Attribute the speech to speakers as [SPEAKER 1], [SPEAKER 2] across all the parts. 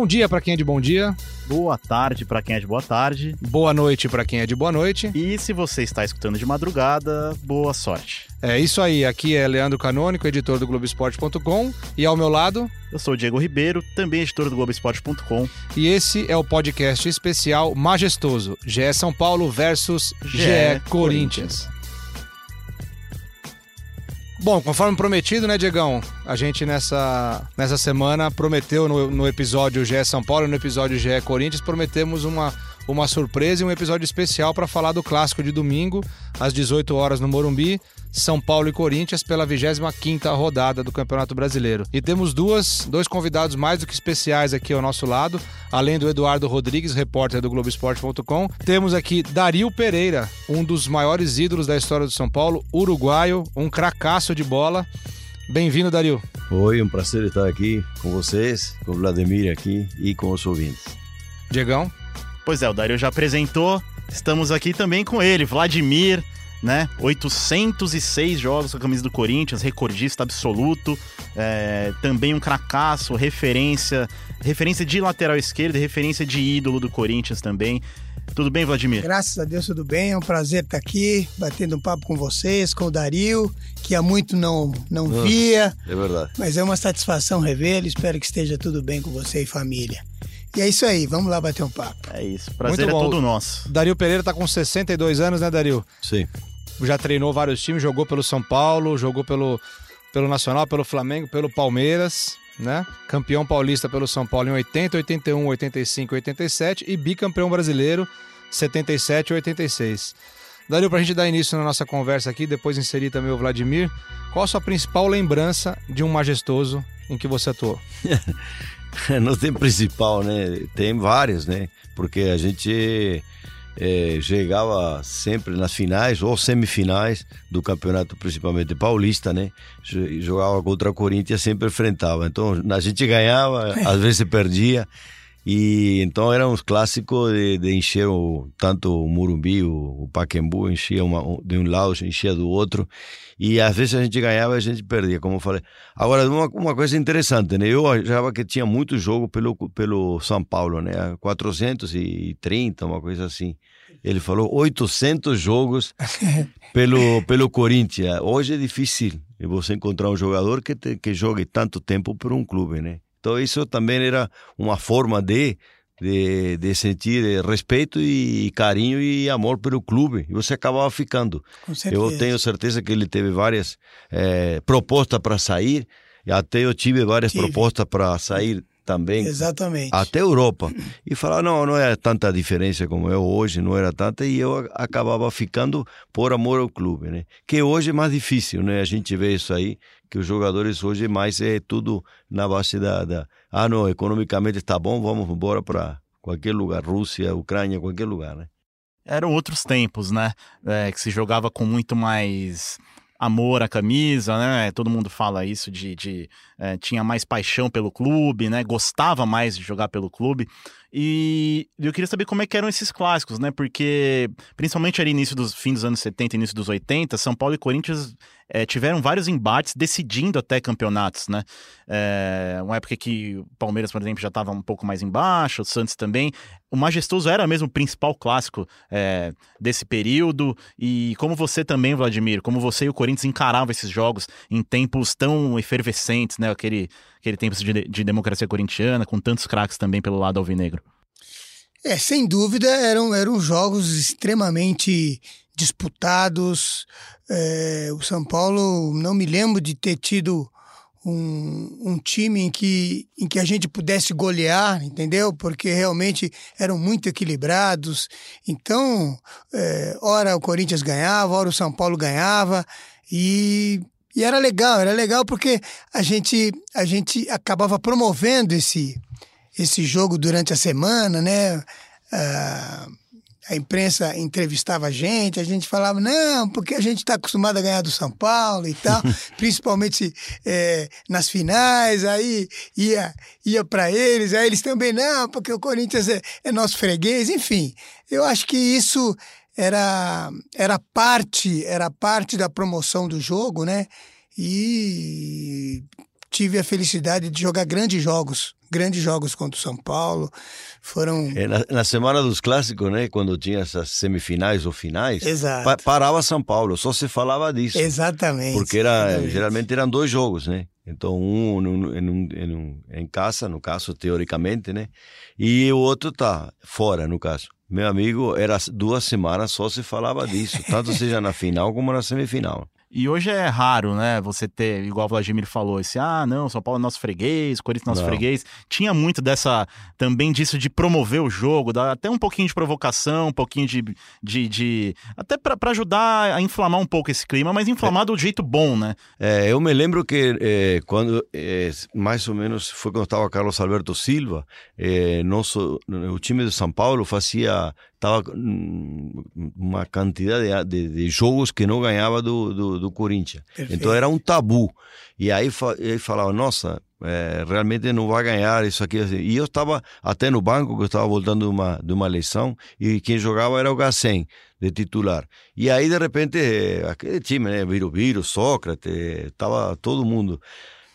[SPEAKER 1] Bom dia para quem é de bom dia.
[SPEAKER 2] Boa tarde para quem é de boa tarde.
[SPEAKER 1] Boa noite para quem é de boa noite.
[SPEAKER 2] E se você está escutando de madrugada, boa sorte.
[SPEAKER 1] É isso aí, aqui é Leandro Canônico, editor do Globoesporte.com, e ao meu lado.
[SPEAKER 2] Eu sou o Diego Ribeiro, também editor do Globoesporte.com.
[SPEAKER 1] E esse é o podcast especial majestoso: GE São Paulo versus GE, GE Corinthians. Corinthians. Bom, conforme prometido, né, Diegão? A gente nessa, nessa semana prometeu no, no episódio GE São Paulo e no episódio GE Corinthians, prometemos uma, uma surpresa e um episódio especial para falar do clássico de domingo, às 18 horas no Morumbi. São Paulo e Corinthians pela 25ª rodada do Campeonato Brasileiro. E temos duas, dois convidados mais do que especiais aqui ao nosso lado, além do Eduardo Rodrigues, repórter do Globoesporte.com. Temos aqui Dario Pereira, um dos maiores ídolos da história do São Paulo, uruguaio, um cracaço de bola. Bem-vindo, Dario.
[SPEAKER 3] Oi, um prazer estar aqui com vocês, com o Vladimir aqui e com os ouvintes.
[SPEAKER 1] Diegão?
[SPEAKER 2] Pois é, o Dario já apresentou. Estamos aqui também com ele, Vladimir, né? 806 jogos com a camisa do Corinthians, recordista absoluto, é, também um cracaço, referência, referência de lateral esquerdo, referência de ídolo do Corinthians também. Tudo bem, Vladimir?
[SPEAKER 4] Graças a Deus, tudo bem. É um prazer estar aqui, batendo um papo com vocês, com o Dario, que há muito não, não via.
[SPEAKER 3] É verdade.
[SPEAKER 4] Mas é uma satisfação revê-lo. Espero que esteja tudo bem com você e família. E é isso aí, vamos lá bater um papo.
[SPEAKER 2] É isso, prazer Muito é todo nosso.
[SPEAKER 1] Dario Pereira tá com 62 anos, né, Dario?
[SPEAKER 3] Sim
[SPEAKER 1] já treinou vários times, jogou pelo São Paulo, jogou pelo, pelo Nacional, pelo Flamengo, pelo Palmeiras, né? Campeão paulista pelo São Paulo em 80, 81, 85, 87 e bicampeão brasileiro 77 e 86. Daria para a gente dar início na nossa conversa aqui, depois inserir também o Vladimir. Qual a sua principal lembrança de um majestoso em que você atuou?
[SPEAKER 3] Não tem principal, né? Tem várias, né? Porque a gente é, chegava sempre nas finais ou semifinais do campeonato, principalmente paulista, né? Jogava contra o Corinthians, sempre enfrentava. Então a gente ganhava, às vezes perdia. E então era um clássico de, de encher o, tanto o Murumbi, o, o Paquembu, enchia uma, de um lado, enchia do outro. E às vezes a gente ganhava e a gente perdia, como eu falei. Agora, uma, uma coisa interessante, né? Eu achava que tinha muito jogo pelo, pelo São Paulo, né? 430, uma coisa assim. Ele falou 800 jogos pelo, pelo Corinthians. Hoje é difícil você encontrar um jogador que, te, que jogue tanto tempo por um clube, né? Então isso também era uma forma de de, de sentir respeito e carinho e amor pelo clube. E você acabava ficando. Eu tenho certeza que ele teve várias é, propostas para sair. E até eu tive várias tive. propostas para sair também.
[SPEAKER 4] Exatamente.
[SPEAKER 3] Até Europa. E falar, não, não é tanta diferença como é hoje, não era tanta, e eu acabava ficando por amor ao clube, né? Que hoje é mais difícil, né? A gente vê isso aí, que os jogadores hoje mais é tudo na base da, da ah, não, economicamente está bom, vamos embora para qualquer lugar, Rússia, Ucrânia, qualquer lugar, né?
[SPEAKER 2] Eram outros tempos, né? É, que se jogava com muito mais amor à camisa, né? Todo mundo fala isso de, de é, tinha mais paixão pelo clube, né? Gostava mais de jogar pelo clube. E eu queria saber como é que eram esses clássicos, né? Porque, principalmente ali início dos fim dos anos 70 início dos 80, São Paulo e Corinthians é, tiveram vários embates decidindo até campeonatos, né? É, uma época que o Palmeiras, por exemplo, já estava um pouco mais embaixo, o Santos também. O Majestoso era mesmo o principal clássico é, desse período. E como você também, Vladimir, como você e o Corinthians encaravam esses jogos em tempos tão efervescentes, né? Aquele aquele tempo de, de democracia corintiana, com tantos craques também pelo lado alvinegro?
[SPEAKER 4] É, sem dúvida, eram, eram jogos extremamente disputados. É, o São Paulo, não me lembro de ter tido um, um time em que, em que a gente pudesse golear, entendeu? Porque realmente eram muito equilibrados. Então, é, ora o Corinthians ganhava, ora o São Paulo ganhava. E e era legal, era legal porque a gente, a gente acabava promovendo esse, esse jogo durante a semana, né? Uh, a imprensa entrevistava a gente, a gente falava, não, porque a gente está acostumado a ganhar do São Paulo e tal, principalmente é, nas finais, aí ia, ia para eles, aí eles também, não, porque o Corinthians é, é nosso freguês, enfim. Eu acho que isso era, era parte era parte da promoção do jogo, né? E tive a felicidade de jogar grandes jogos, grandes jogos contra o São Paulo. Foram.
[SPEAKER 3] É, na, na, semana dos clássicos, né? Quando tinha essas semifinais ou finais. Pa parava São Paulo, só se falava disso.
[SPEAKER 4] Exatamente.
[SPEAKER 3] Porque era,
[SPEAKER 4] exatamente.
[SPEAKER 3] geralmente eram dois jogos, né? Então, um em, em, em, em casa, no caso, teoricamente, né? E o outro tá fora, no caso. Meu amigo, era duas semanas só se falava disso, tanto seja na final como na semifinal.
[SPEAKER 2] E hoje é raro, né? Você ter, igual o Vladimir falou, esse, ah, não, São Paulo é nosso freguês, Corinthians é nosso não. freguês. Tinha muito dessa, também disso de promover o jogo, dá até um pouquinho de provocação, um pouquinho de. de, de até para ajudar a inflamar um pouco esse clima, mas inflamar é. do jeito bom, né?
[SPEAKER 3] É, eu me lembro que é, quando, é, mais ou menos, foi quando estava Carlos Alberto Silva, é, nosso, o time de São Paulo fazia estava uma quantidade de, de, de, jogos que não ganhava do, do, do Corinthians. Perfeito. Então era um tabu. E aí ele falava, nossa, é, realmente não vai ganhar isso aqui. E eu estava até no banco, que eu estava voltando de uma, de uma eleição, e quem jogava era o Gassen, de titular. E aí, de repente, aquele time, né, Viro, Sócrates, estava todo mundo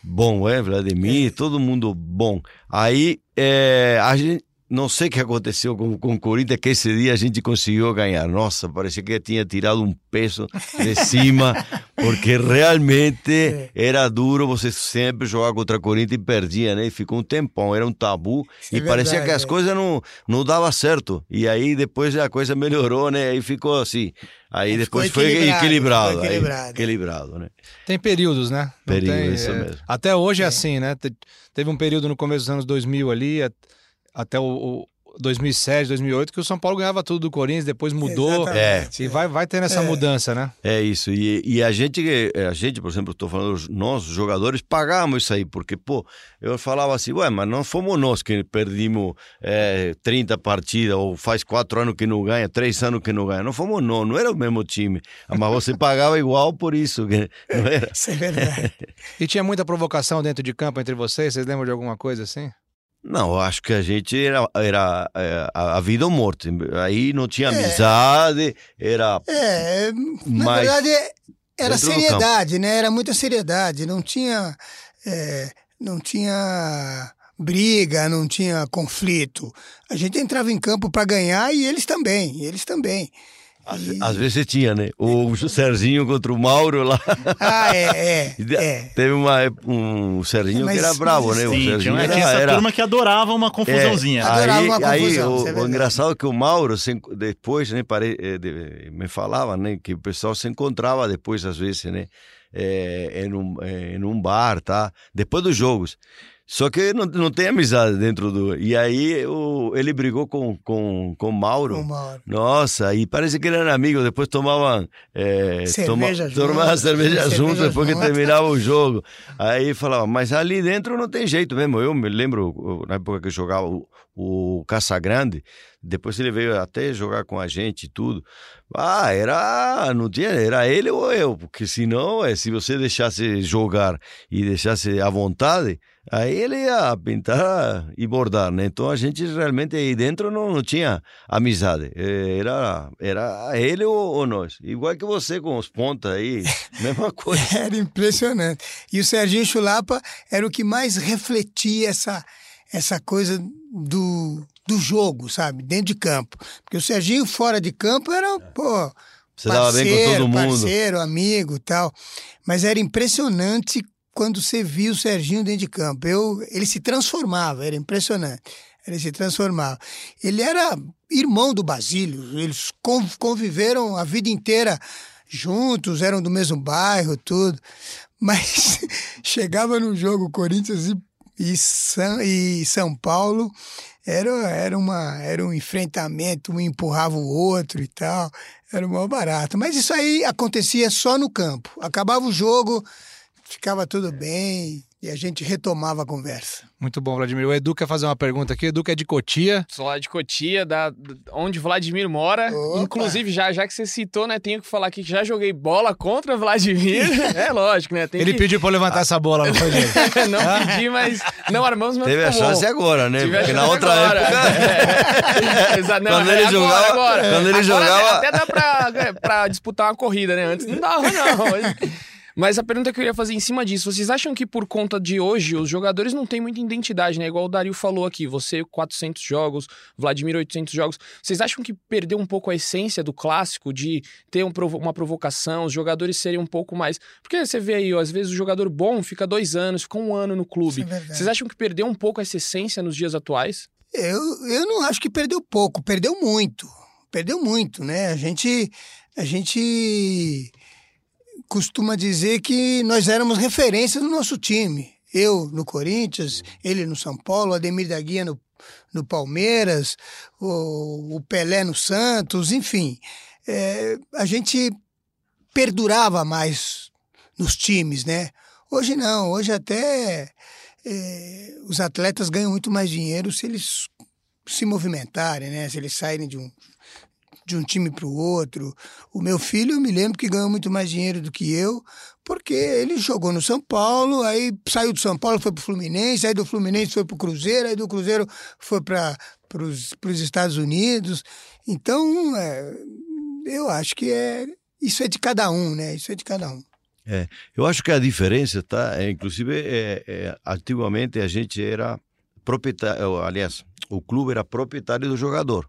[SPEAKER 3] bom, é, Vladimir, todo mundo bom. Aí é, a gente não sei o que aconteceu com, com o Corinthians, que esse dia a gente conseguiu ganhar. Nossa, parecia que tinha tirado um peso de cima, porque realmente é. era duro você sempre jogar contra o Corinthians e perdia, né? E ficou um tempão, era um tabu. Isso e é parecia verdade, que as é. coisas não, não davam certo. E aí depois a coisa melhorou, né? Aí ficou assim. Aí depois foi equilibrado. equilibrado, foi equilibrado. Aí, equilibrado né?
[SPEAKER 1] Tem períodos, né?
[SPEAKER 3] Períodos, isso é, mesmo.
[SPEAKER 1] Até hoje é assim, né? Teve um período no começo dos anos 2000 ali até o, 2007, 2008, que o São Paulo ganhava tudo do Corinthians, depois mudou.
[SPEAKER 3] É.
[SPEAKER 1] E vai, vai tendo essa é. mudança, né?
[SPEAKER 3] É isso. E, e, a gente, a gente, por exemplo, estou falando, nós, jogadores, pagamos isso aí, porque, pô, eu falava assim, ué, mas não fomos nós que perdimos é, 30 partidas, ou faz quatro anos que não ganha, três anos que não ganha. Não fomos nós, não era o mesmo time. Mas você pagava igual por isso, que não era.
[SPEAKER 4] Isso é verdade.
[SPEAKER 1] e tinha muita provocação dentro de campo entre vocês? Vocês lembram de alguma coisa assim?
[SPEAKER 3] Não, acho que a gente era, era é, a vida ou morte. Aí não tinha é. amizade, era.
[SPEAKER 4] É, na verdade era seriedade, né? Era muita seriedade. Não tinha. É, não tinha briga, não tinha conflito. A gente entrava em campo para ganhar e eles também, eles também.
[SPEAKER 3] Às, às, vezes tinha, né? O Serginho contra o Mauro lá.
[SPEAKER 4] Ah, é, é. é.
[SPEAKER 3] Teve uma, um Serginho mas, que era bravo, né?
[SPEAKER 2] Sim,
[SPEAKER 3] o Serginho
[SPEAKER 2] era, essa era... turma que adorava uma confusãozinha. É,
[SPEAKER 4] adorava
[SPEAKER 3] aí,
[SPEAKER 4] uma confusão,
[SPEAKER 3] aí o, é o, engraçado é que o Mauro, depois, né, pare, eh, me falava, né? Que o pessoal se encontrava depois, às vezes, né? É, em, um, em um bar, tá? Depois dos jogos. Só que não, não tem amizade dentro do. E aí o, ele brigou com, com, com Mauro.
[SPEAKER 4] Com Mauro.
[SPEAKER 3] Nossa, e parece que eram amigos. Depois tomavam. É,
[SPEAKER 4] cerveja
[SPEAKER 3] toma, tomavam cerveja juntos depois que terminava o jogo. Aí falava, mas ali dentro não tem jeito mesmo. Eu me lembro, na época que eu jogava o, o Casagrande, depois ele veio até jogar com a gente e tudo. Ah, era. Não tinha. Era ele ou eu. Porque senão, é, se você deixasse jogar e deixasse à vontade Aí ele ia pintar e bordar, né? Então a gente realmente aí dentro não, não tinha amizade. É, era, era ele ou, ou, nós. Igual que você com os pontas aí, mesma coisa.
[SPEAKER 4] era impressionante. E o Serginho Chulapa era o que mais refletia essa, essa coisa do, do jogo, sabe? Dentro de campo. Porque o Serginho fora de campo era, pô.
[SPEAKER 3] Você parceiro, dava bem com todo mundo.
[SPEAKER 4] Parceiro, amigo tal. Mas era impressionante quando você via o Serginho dentro de campo. Eu, ele se transformava, era impressionante. Ele se transformava. Ele era irmão do Basílio, eles conviveram a vida inteira juntos, eram do mesmo bairro, tudo. Mas chegava no jogo Corinthians e, e, São, e São Paulo, era, era, uma, era um enfrentamento, um empurrava o outro e tal. Era um barato. Mas isso aí acontecia só no campo. Acabava o jogo, ficava tudo bem e a gente retomava a conversa.
[SPEAKER 1] Muito bom, Vladimir. O Edu quer fazer uma pergunta aqui. O Edu que é de Cotia.
[SPEAKER 5] Sou lá de Cotia, da, onde Vladimir mora. Opa. Inclusive, já, já que você citou, né, tenho que falar aqui que já joguei bola contra Vladimir. é lógico, né?
[SPEAKER 1] Ele
[SPEAKER 5] que...
[SPEAKER 1] pediu pra eu levantar essa bola, não foi
[SPEAKER 5] não pedi, mas não armamos, mas
[SPEAKER 3] Teve a chance bom. agora, né? Tive Porque na outra
[SPEAKER 5] agora.
[SPEAKER 3] época...
[SPEAKER 5] É. Não,
[SPEAKER 3] quando ele
[SPEAKER 5] é
[SPEAKER 3] jogava...
[SPEAKER 5] Agora,
[SPEAKER 3] Quando ele
[SPEAKER 5] agora
[SPEAKER 3] jogava...
[SPEAKER 5] Até dá pra, pra disputar uma corrida, né? Antes não dava, não. Mas a pergunta que eu ia fazer em cima disso, vocês acham que por conta de hoje os jogadores não têm muita identidade, né? Igual o Dario falou aqui, você 400 jogos, Vladimir 800 jogos. Vocês acham que perdeu um pouco a essência do clássico de ter um provo uma provocação, os jogadores serem um pouco mais... Porque você vê aí, ó, às vezes o jogador bom fica dois anos, fica um ano no clube.
[SPEAKER 4] É.
[SPEAKER 5] Vocês acham que perdeu um pouco essa essência nos dias atuais?
[SPEAKER 4] Eu, eu não acho que perdeu pouco, perdeu muito. Perdeu muito, né? A gente, a gente costuma dizer que nós éramos referência no nosso time. Eu no Corinthians, ele no São Paulo, Ademir da Guia no, no Palmeiras, o, o Pelé no Santos, enfim. É, a gente perdurava mais nos times, né? Hoje não, hoje até é, os atletas ganham muito mais dinheiro se eles se movimentarem, né? Se eles saírem de um, de um time para o outro. O meu filho, eu me lembro que ganhou muito mais dinheiro do que eu, porque ele jogou no São Paulo, aí saiu do São Paulo, foi para o Fluminense, aí do Fluminense foi para o Cruzeiro, aí do Cruzeiro foi para os Estados Unidos. Então, é, eu acho que é isso é de cada um, né? Isso é de cada um.
[SPEAKER 3] É, eu acho que a diferença, tá? É, inclusive, é, é, antigamente a gente era proprietário, aliás, o clube era proprietário do jogador,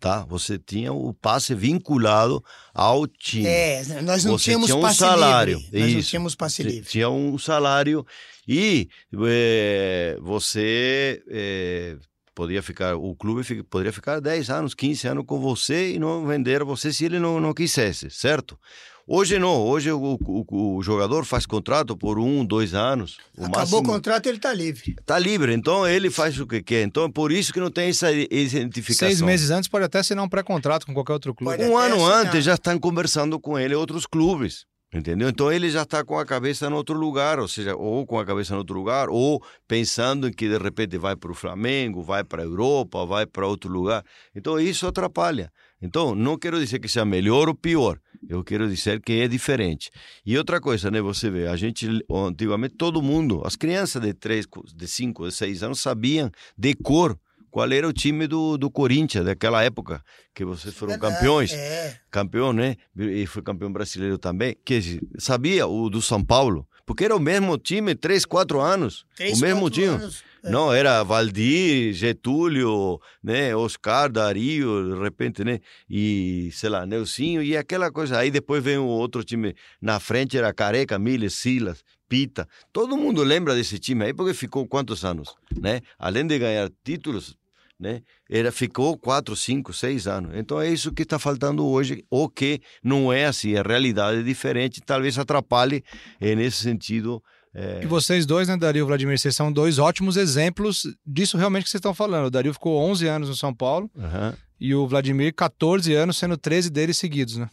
[SPEAKER 3] tá? Você tinha o passe vinculado ao time.
[SPEAKER 4] É, nós não
[SPEAKER 3] Você
[SPEAKER 4] tínhamos
[SPEAKER 3] tinha um
[SPEAKER 4] passe
[SPEAKER 3] salário,
[SPEAKER 4] livre. Nós não
[SPEAKER 3] isso.
[SPEAKER 4] tínhamos passe livre.
[SPEAKER 3] Tinha um salário e é, você é, podia ficar, o clube fi- poderia ficar 10 anos, 15 anos com você e não vender você se ele não, não quisesse, certo? Hoje não, hoje o, o- o jogador faz contrato por um, dois anos. O
[SPEAKER 4] Acabou
[SPEAKER 3] máximo,
[SPEAKER 4] o contrato, ele está livre.
[SPEAKER 3] Tá livre, então ele faz o que quer. Então é por isso que não tem essa identificação.
[SPEAKER 1] Seis meses antes pode até assinar um pré-contrato com qualquer outro clube.
[SPEAKER 4] Pode
[SPEAKER 3] Um ano
[SPEAKER 4] assinar.
[SPEAKER 3] antes já estão conversando com ele outros clubes. Entendeu? Então ele já está com a cabeça em outro lugar, ou seja, ou com a cabeça em outro lugar, ou pensando em que de repente vai para o Flamengo, vai para a Europa, vai para outro lugar. Então isso atrapalha. Então não quero dizer que seja melhor ou pior, eu quero dizer que é diferente. E outra coisa, né? Você vê, a gente antigamente todo mundo, as crianças de 3, de 5, de 6 anos sabiam de cor qual era o time do, do Corinthians daquela época que vocês foram
[SPEAKER 4] Verdade,
[SPEAKER 3] campeões
[SPEAKER 4] É.
[SPEAKER 3] campeão, né? E foi campeão brasileiro também. Que sabia o do São Paulo, porque era o mesmo time, três, quatro anos,
[SPEAKER 4] Três,
[SPEAKER 3] o mesmo time.
[SPEAKER 4] anos. É.
[SPEAKER 3] Não, era Valdir, Getúlio, né? Oscar, Dario, de repente, né? E, sei lá, Neucinho e aquela coisa. Aí depois vem o outro time na frente, era Careca, Miles, Silas, Pita. Todo mundo lembra desse time aí porque ficou quantos anos, né? Além de ganhar títulos, né? Era, ficou quatro, cinco, seis anos. Então é isso que está faltando hoje, ou que não é assim, a realidade é diferente, talvez atrapalhe eh, nesse sentido. Eh,
[SPEAKER 1] E vocês dois, né, Dario e Vladimir, vocês são dois ótimos exemplos disso realmente que vocês estão falando. O Dario ficou 11 anos no São Paulo
[SPEAKER 3] aham.
[SPEAKER 1] e o Vladimir 14 anos, sendo 13 deles seguidos, né?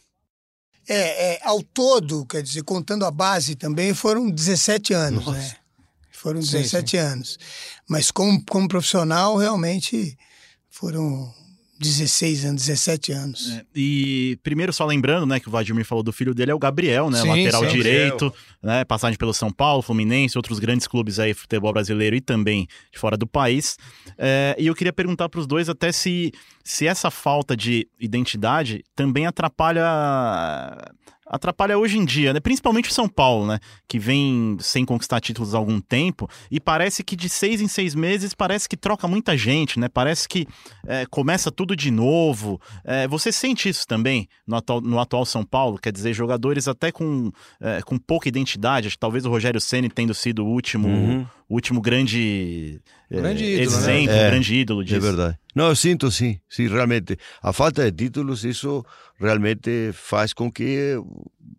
[SPEAKER 4] É, é, ao todo, quer dizer, contando a base também, foram 17 anos,
[SPEAKER 3] Nossa.
[SPEAKER 4] né? Foram
[SPEAKER 1] Sim,
[SPEAKER 4] 17 anos. Mas como, como profissional, realmente foram 16 anos, 17 anos.
[SPEAKER 2] É, E primeiro, só lembrando, né, que o Vladimir falou do filho dele, é o Gabriel, né?
[SPEAKER 1] Sim,
[SPEAKER 2] lateral
[SPEAKER 1] sim.
[SPEAKER 2] direito, né? Passagem pelo São Paulo, Fluminense, outros grandes clubes aí, futebol brasileiro e também de fora do país. É, e eu queria perguntar para os dois até se, se essa falta de identidade também atrapalha. Atrapalha hoje em dia, né? Principalmente o São Paulo, né? Que vem sem conquistar títulos há algum tempo e parece que de seis em seis meses parece que troca muita gente, né? Parece que é, começa tudo de novo. É, você sente isso também no atual, no atual São Paulo? Quer dizer, jogadores até com, é, com pouca identidade. Talvez o Rogério Ceni tendo sido o último,
[SPEAKER 3] Uhum.
[SPEAKER 2] último grande,
[SPEAKER 1] Grande ídolo, né?
[SPEAKER 2] exemplo,
[SPEAKER 3] É,
[SPEAKER 2] grande ídolo disso.
[SPEAKER 3] É verdade. Não, eu sinto sim, sim, realmente. A falta de títulos, isso realmente faz com que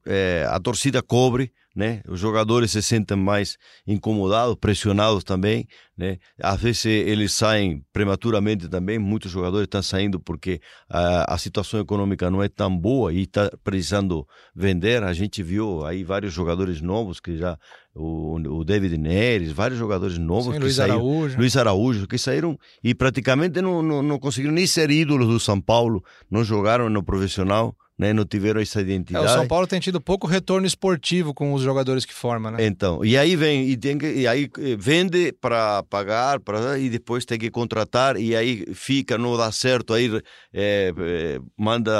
[SPEAKER 3] eh, a torcida cobre, né? Os jogadores se sentem mais incomodados, pressionados também, né? Às vezes eles saem prematuramente também, muitos jogadores estão saindo porque a, a situação econômica não é tão boa e está precisando vender. A gente viu aí vários jogadores novos que já o, o David Neres, vários jogadores novos
[SPEAKER 1] Sim,
[SPEAKER 3] que
[SPEAKER 1] Luiz
[SPEAKER 3] saíram,
[SPEAKER 1] Araújo.
[SPEAKER 3] Luiz Araújo, que saíram e praticamente não, não, não conseguiram nem ser ídolos do São Paulo, não jogaram no profissional, né? Não tiveram essa
[SPEAKER 1] É,
[SPEAKER 3] identidade.
[SPEAKER 1] o São Paulo tem tido pouco retorno esportivo com os jogadores que forma, né?
[SPEAKER 3] Então, e aí vem e tem que e aí eh, vende para pagar, para e depois tem que contratar e aí fica não dá certo aí eh, eh, manda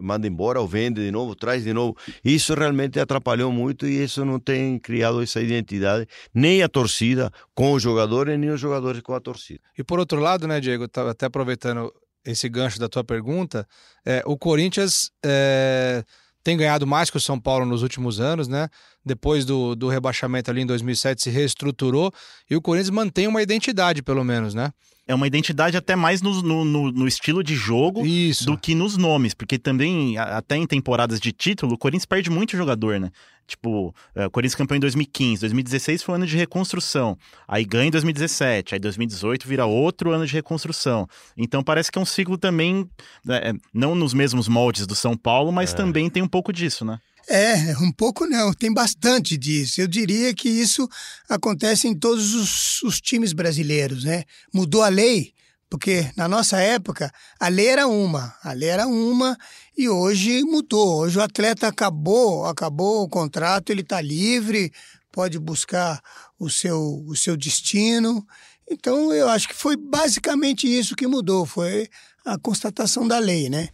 [SPEAKER 3] manda embora ou vende de novo, traz de novo. Isso realmente atrapalhou muito e isso não tem criado essa identidade nem a torcida com os jogadores nem os jogadores com a torcida.
[SPEAKER 1] E por outro lado, né, Diego, até aproveitando esse gancho da tua pergunta, é, o Corinthians é, tem ganhado mais que o São Paulo nos últimos anos, né? Depois do, do rebaixamento ali em 2007 se reestruturou e o Corinthians mantém uma identidade, pelo menos, né?
[SPEAKER 2] É uma identidade até mais no, no, no- estilo de jogo
[SPEAKER 1] Isso.
[SPEAKER 2] do que nos nomes, porque também, até em temporadas de título, o Corinthians perde muito jogador, né? Tipo, é, o Corinthians campeão em 2015, 2016 foi um ano de reconstrução, aí ganha em 2017, aí 2018 vira outro ano de reconstrução. Então parece que é um ciclo também, é, não nos mesmos moldes do São Paulo, mas também tem um pouco disso, né?
[SPEAKER 4] É, um pouco não, tem bastante disso. Eu diria que isso acontece em todos os, os times brasileiros, né? Mudou a lei, porque na nossa época a lei era uma, a lei era uma e hoje mudou. Hoje o atleta acabou, acabou o contrato, ele está livre, pode buscar o seu, o seu destino. Então eu acho que foi basicamente isso que mudou, foi a constatação da lei, né?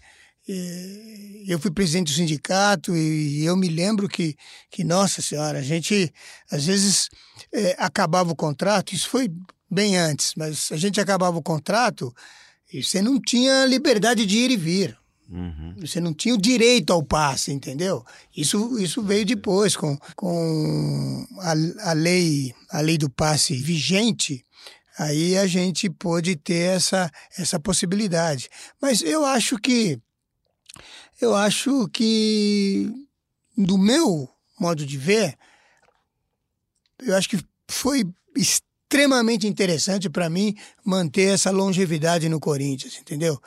[SPEAKER 4] Eu fui presidente do sindicato e eu me lembro que, que nossa senhora, a gente às vezes eh, acabava o contrato, isso foi bem antes, mas a gente acabava o contrato e você não tinha liberdade de ir e vir.
[SPEAKER 3] Uhum.
[SPEAKER 4] Você não tinha o direito ao passe, entendeu? Isso, isso veio depois, com, com a, a, lei, a lei do passe vigente, aí a gente pôde ter essa, essa possibilidade. Mas eu acho que eu acho que, do meu modo de ver, eu acho que foi extremamente interessante para mim manter essa longevidade no Corinthians, entendeu?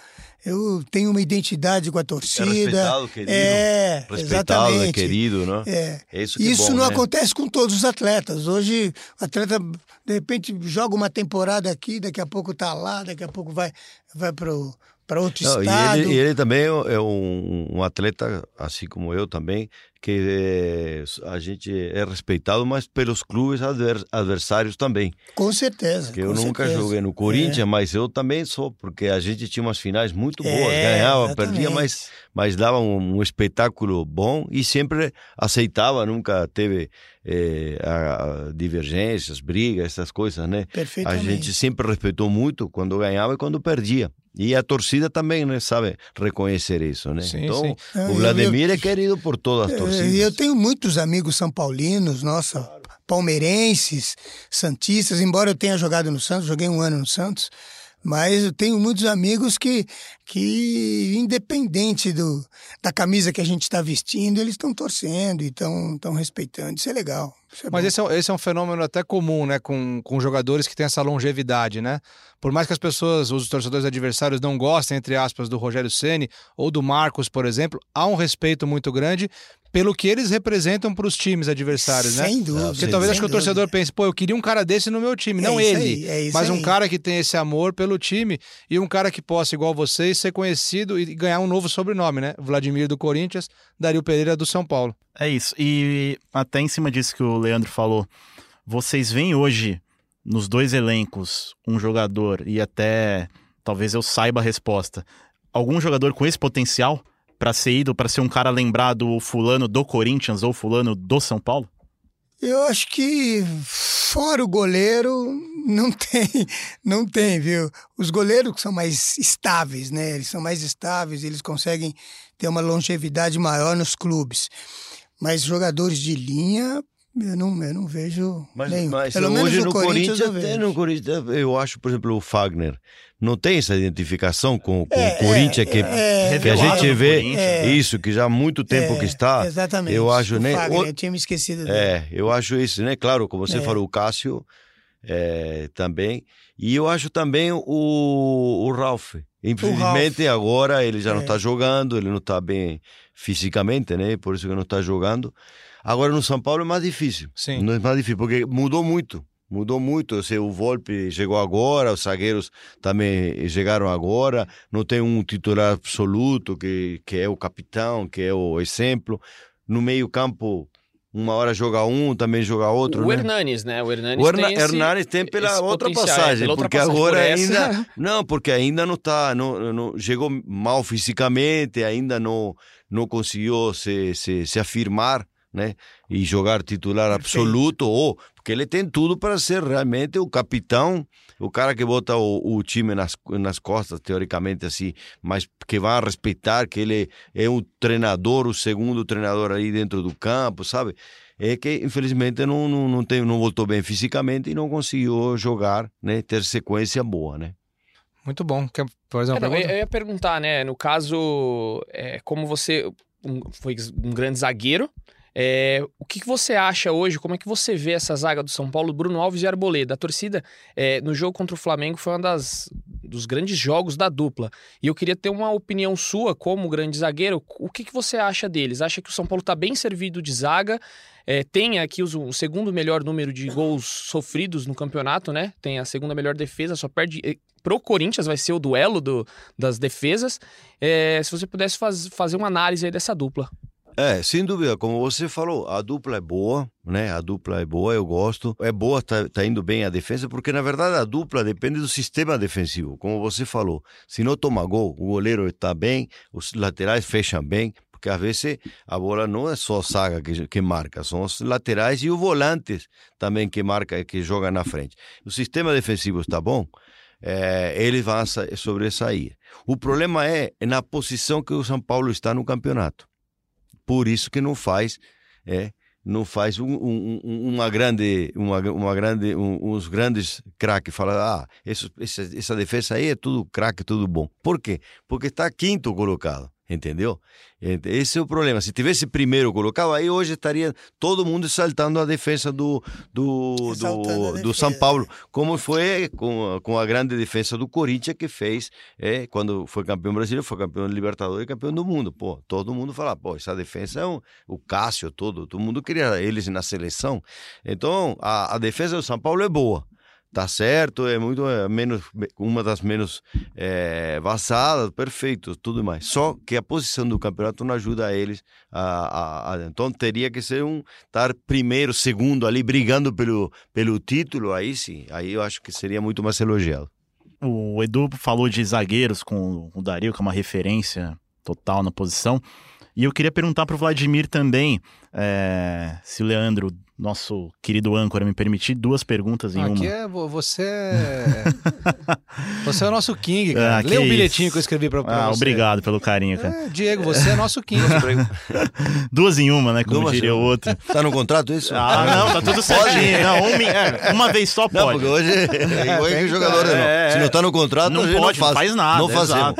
[SPEAKER 4] Eu tenho uma identidade com a torcida.
[SPEAKER 3] É respeitado, querido.
[SPEAKER 4] É,
[SPEAKER 3] é querido, né?
[SPEAKER 4] É.
[SPEAKER 3] É isso que é
[SPEAKER 4] Isso
[SPEAKER 3] bom,
[SPEAKER 4] não
[SPEAKER 3] né?
[SPEAKER 4] acontece com todos os atletas. Hoje, o atleta, de repente, joga uma temporada aqui, daqui a pouco tá lá, daqui a pouco vai, vai para outro
[SPEAKER 3] Não, e
[SPEAKER 4] estado.
[SPEAKER 3] ele, e ele também é um, um atleta, assim como eu também, que é, a gente é respeitado, mas pelos clubes adver- adversários também.
[SPEAKER 4] Com certeza.
[SPEAKER 3] Que eu nunca
[SPEAKER 4] certeza.
[SPEAKER 3] joguei no Corinthians, mas eu também sou, porque a gente tinha umas finais muito
[SPEAKER 4] É,
[SPEAKER 3] boas, ganhava,
[SPEAKER 4] exatamente.
[SPEAKER 3] perdia, mas, mas dava um, um espetáculo bom e sempre aceitava, nunca teve eh, a- a divergências, brigas, essas coisas, né? A gente sempre respeitou muito quando ganhava e quando perdia. E a torcida também, né, sabe reconhecer isso, né?
[SPEAKER 1] Sim,
[SPEAKER 3] então,
[SPEAKER 1] sim.
[SPEAKER 4] Ah,
[SPEAKER 3] o
[SPEAKER 4] eu-
[SPEAKER 3] Vladimir é querido por todas as
[SPEAKER 4] É,
[SPEAKER 3] torcidas.
[SPEAKER 4] E eu tenho muitos amigos são paulinos, nossa, palmeirenses, santistas, embora eu tenha jogado no Santos, joguei um ano no Santos, mas eu tenho muitos amigos que, que independente do, da camisa que a gente está vestindo, eles estão torcendo e estão respeitando. Isso é legal. Isso é
[SPEAKER 1] Mas esse é, um- esse é um fenômeno até comum, né? Com, com jogadores que têm essa longevidade, né? Por mais que as pessoas, os torcedores adversários, não gostem, entre aspas, do Rogério Ceni ou do Marcos, por exemplo, há um respeito muito grande pelo que eles representam para os times adversários, né?
[SPEAKER 4] Sem dúvida.
[SPEAKER 1] Porque talvez
[SPEAKER 4] sem
[SPEAKER 1] acho que o torcedor pense, pô, eu queria um cara desse no meu time,
[SPEAKER 4] É
[SPEAKER 1] não
[SPEAKER 4] isso
[SPEAKER 1] ele,
[SPEAKER 4] aí, é isso
[SPEAKER 1] mas um
[SPEAKER 4] aí.
[SPEAKER 1] cara que tem esse amor pelo time e um cara que possa, igual vocês, ser conhecido e ganhar um novo sobrenome, né? Vladimir do Corinthians, Dario Pereira do São Paulo.
[SPEAKER 2] É isso. E até em cima disso que o Leandro falou, vocês veem hoje nos dois elencos um jogador e até talvez eu saiba a resposta. Algum jogador com esse potencial para ser ido, para ser um cara lembrado o fulano do Corinthians ou fulano do São Paulo?
[SPEAKER 4] Eu acho que fora o goleiro não tem, não tem, viu? Os goleiros que são mais estáveis, né? Eles são mais estáveis, eles conseguem ter uma longevidade maior nos clubes. Mas jogadores de linha, eu não, eu não vejo
[SPEAKER 3] Mas,
[SPEAKER 4] nenhum.
[SPEAKER 3] mas
[SPEAKER 4] Pelo menos
[SPEAKER 3] hoje
[SPEAKER 4] no
[SPEAKER 3] no
[SPEAKER 4] Corinthians,
[SPEAKER 3] Corinthians,
[SPEAKER 4] eu
[SPEAKER 3] no Corinthians, eu acho, por exemplo, o Fagner não tem essa identificação com, com
[SPEAKER 4] É,
[SPEAKER 3] o Corinthians
[SPEAKER 4] é,
[SPEAKER 3] que,
[SPEAKER 4] é,
[SPEAKER 3] que a gente vê
[SPEAKER 4] É.
[SPEAKER 3] isso que já há muito tempo
[SPEAKER 4] É,
[SPEAKER 3] que está.
[SPEAKER 4] Exatamente.
[SPEAKER 3] Eu acho,
[SPEAKER 4] o
[SPEAKER 3] né?
[SPEAKER 4] Fagner,
[SPEAKER 3] o-
[SPEAKER 4] eu tinha me esquecido dele.
[SPEAKER 3] É, eu acho isso, né? Claro, como você
[SPEAKER 4] É.
[SPEAKER 3] falou, o Cássio é, também. E eu acho também o, o Ralf. Infelizmente, agora ele já não
[SPEAKER 4] É.
[SPEAKER 3] está jogando, ele não está bem fisicamente, né? Por isso que não está jogando. Agora no São Paulo é mais difícil.
[SPEAKER 1] Sim.
[SPEAKER 3] Não é mais difícil, porque mudou muito. Mudou muito. Se o Volpe chegou agora, os zagueiros também chegaram agora. Não tem um titular absoluto que, que é o capitão, que é o exemplo. No meio-campo, uma hora joga um, também joga outro.
[SPEAKER 5] O
[SPEAKER 3] né?
[SPEAKER 5] Hernanes, né? O Hernanes
[SPEAKER 3] O
[SPEAKER 5] tem
[SPEAKER 3] Herna-
[SPEAKER 5] esse-
[SPEAKER 3] Hernanes tem pela outra
[SPEAKER 5] é,
[SPEAKER 3] passagem,
[SPEAKER 5] pela outra
[SPEAKER 3] porque
[SPEAKER 5] passagem.
[SPEAKER 3] agora
[SPEAKER 5] Por
[SPEAKER 3] ainda não, porque ainda não tá, não, não chegou mal fisicamente, ainda não não conseguiu se, se, se afirmar, né? E jogar titular
[SPEAKER 4] Perfeito.
[SPEAKER 3] absoluto ou porque ele tem tudo para ser realmente o capitão, o cara que bota o, o time nas, nas costas teoricamente assim, mas que vai respeitar que ele é o treinador, o segundo treinador aí dentro do campo, sabe? é que infelizmente não, não, não, tem, não voltou bem fisicamente e não conseguiu jogar, né, ter sequência boa, né?
[SPEAKER 1] Muito bom. Quer fazer uma
[SPEAKER 5] É, não, eu,
[SPEAKER 1] pergunta?
[SPEAKER 5] eu ia perguntar, né? No caso, é, como você um- foi um grande zagueiro, é, o que, que você acha hoje? Como é que você vê essa zaga do São Paulo, Bruno Alves e Arboleda? A torcida, é, no jogo contra o Flamengo, foi um das, dos grandes jogos da dupla. E eu queria ter uma opinião sua, como grande zagueiro, o que, que você acha deles? Acha que o São Paulo está bem servido de zaga? É, tem aqui os- o segundo melhor número de gols sofridos no campeonato, né? Tem a segunda melhor defesa, só perde. Pro Corinthians vai ser o duelo do, das defesas. É, se você pudesse faz- fazer uma análise aí dessa dupla.
[SPEAKER 3] É, sem dúvida, como você falou, a dupla é boa, né? A dupla é boa, eu gosto. É boa, tá, tá indo bem a defesa, porque na verdade a dupla depende do sistema defensivo. Como você falou, se não toma gol, o goleiro está bem, os laterais fecham bem, porque às vezes a bola não é só a saga que, que marca, são os laterais e os volantes também que marca, que joga na frente. O sistema defensivo está bom, é, eles vão sa- sobressair. O problema é na posição que o São Paulo está no campeonato por isso que não faz é não faz um, um- um- uma grande uma, uma grande um- uns grandes craques fala ah isso, essa, essa defesa aí é tudo craque tudo bom. Por quê? Porque está quinto colocado entendeu Ent- esse é o problema se tivesse primeiro colocado aí hoje estaria todo mundo exaltando a defesa do do,
[SPEAKER 4] Exaltando
[SPEAKER 3] do, do
[SPEAKER 4] defesa.
[SPEAKER 3] São Paulo como foi com, a- com a grande defesa do Corinthians que fez é, quando foi campeão brasileiro, foi campeão de Libertadores e campeão do mundo. Pô, todo mundo fala, pô, essa defesa é um, o Cássio todo, todo mundo queria eles na seleção. Então, a, a defesa do São Paulo é boa. Tá certo, é muito é, menos uma das menos é, vazadas, perfeito, tudo mais. Só que a posição do campeonato não ajuda eles a, a- a- então teria que ser um estar primeiro, segundo ali brigando pelo pelo título, aí sim, aí eu acho que seria muito mais elogiado.
[SPEAKER 2] O Edu falou de zagueiros com o Dario, que é uma referência total na posição. E eu queria perguntar para o Vladimir também, é, se o Leandro, nosso querido âncora, me permitir, duas perguntas em
[SPEAKER 1] Aqui
[SPEAKER 2] uma.
[SPEAKER 1] é vo- você. é- você é o nosso King, cara.
[SPEAKER 2] Ah,
[SPEAKER 1] Lê o
[SPEAKER 2] isso.
[SPEAKER 1] bilhetinho que eu escrevi pra, pra
[SPEAKER 2] Ah,
[SPEAKER 1] você.
[SPEAKER 2] obrigado pelo carinho, cara.
[SPEAKER 1] É, Diego, você é nosso King.
[SPEAKER 2] Duas em uma, né? Como
[SPEAKER 3] Duas
[SPEAKER 2] diria o outro.
[SPEAKER 3] Tá no contrato isso?
[SPEAKER 2] Ah, não, tá tudo certinho. Não, um, é, uma vez só
[SPEAKER 3] Não,
[SPEAKER 2] pode.
[SPEAKER 3] porque hoje é que o jogador
[SPEAKER 2] É,
[SPEAKER 3] não.
[SPEAKER 2] é.
[SPEAKER 3] Se não tá no contrato,
[SPEAKER 2] Não
[SPEAKER 3] a gente
[SPEAKER 2] pode,
[SPEAKER 3] não
[SPEAKER 2] não
[SPEAKER 3] faz,
[SPEAKER 2] faz nada.
[SPEAKER 3] Não fazemos.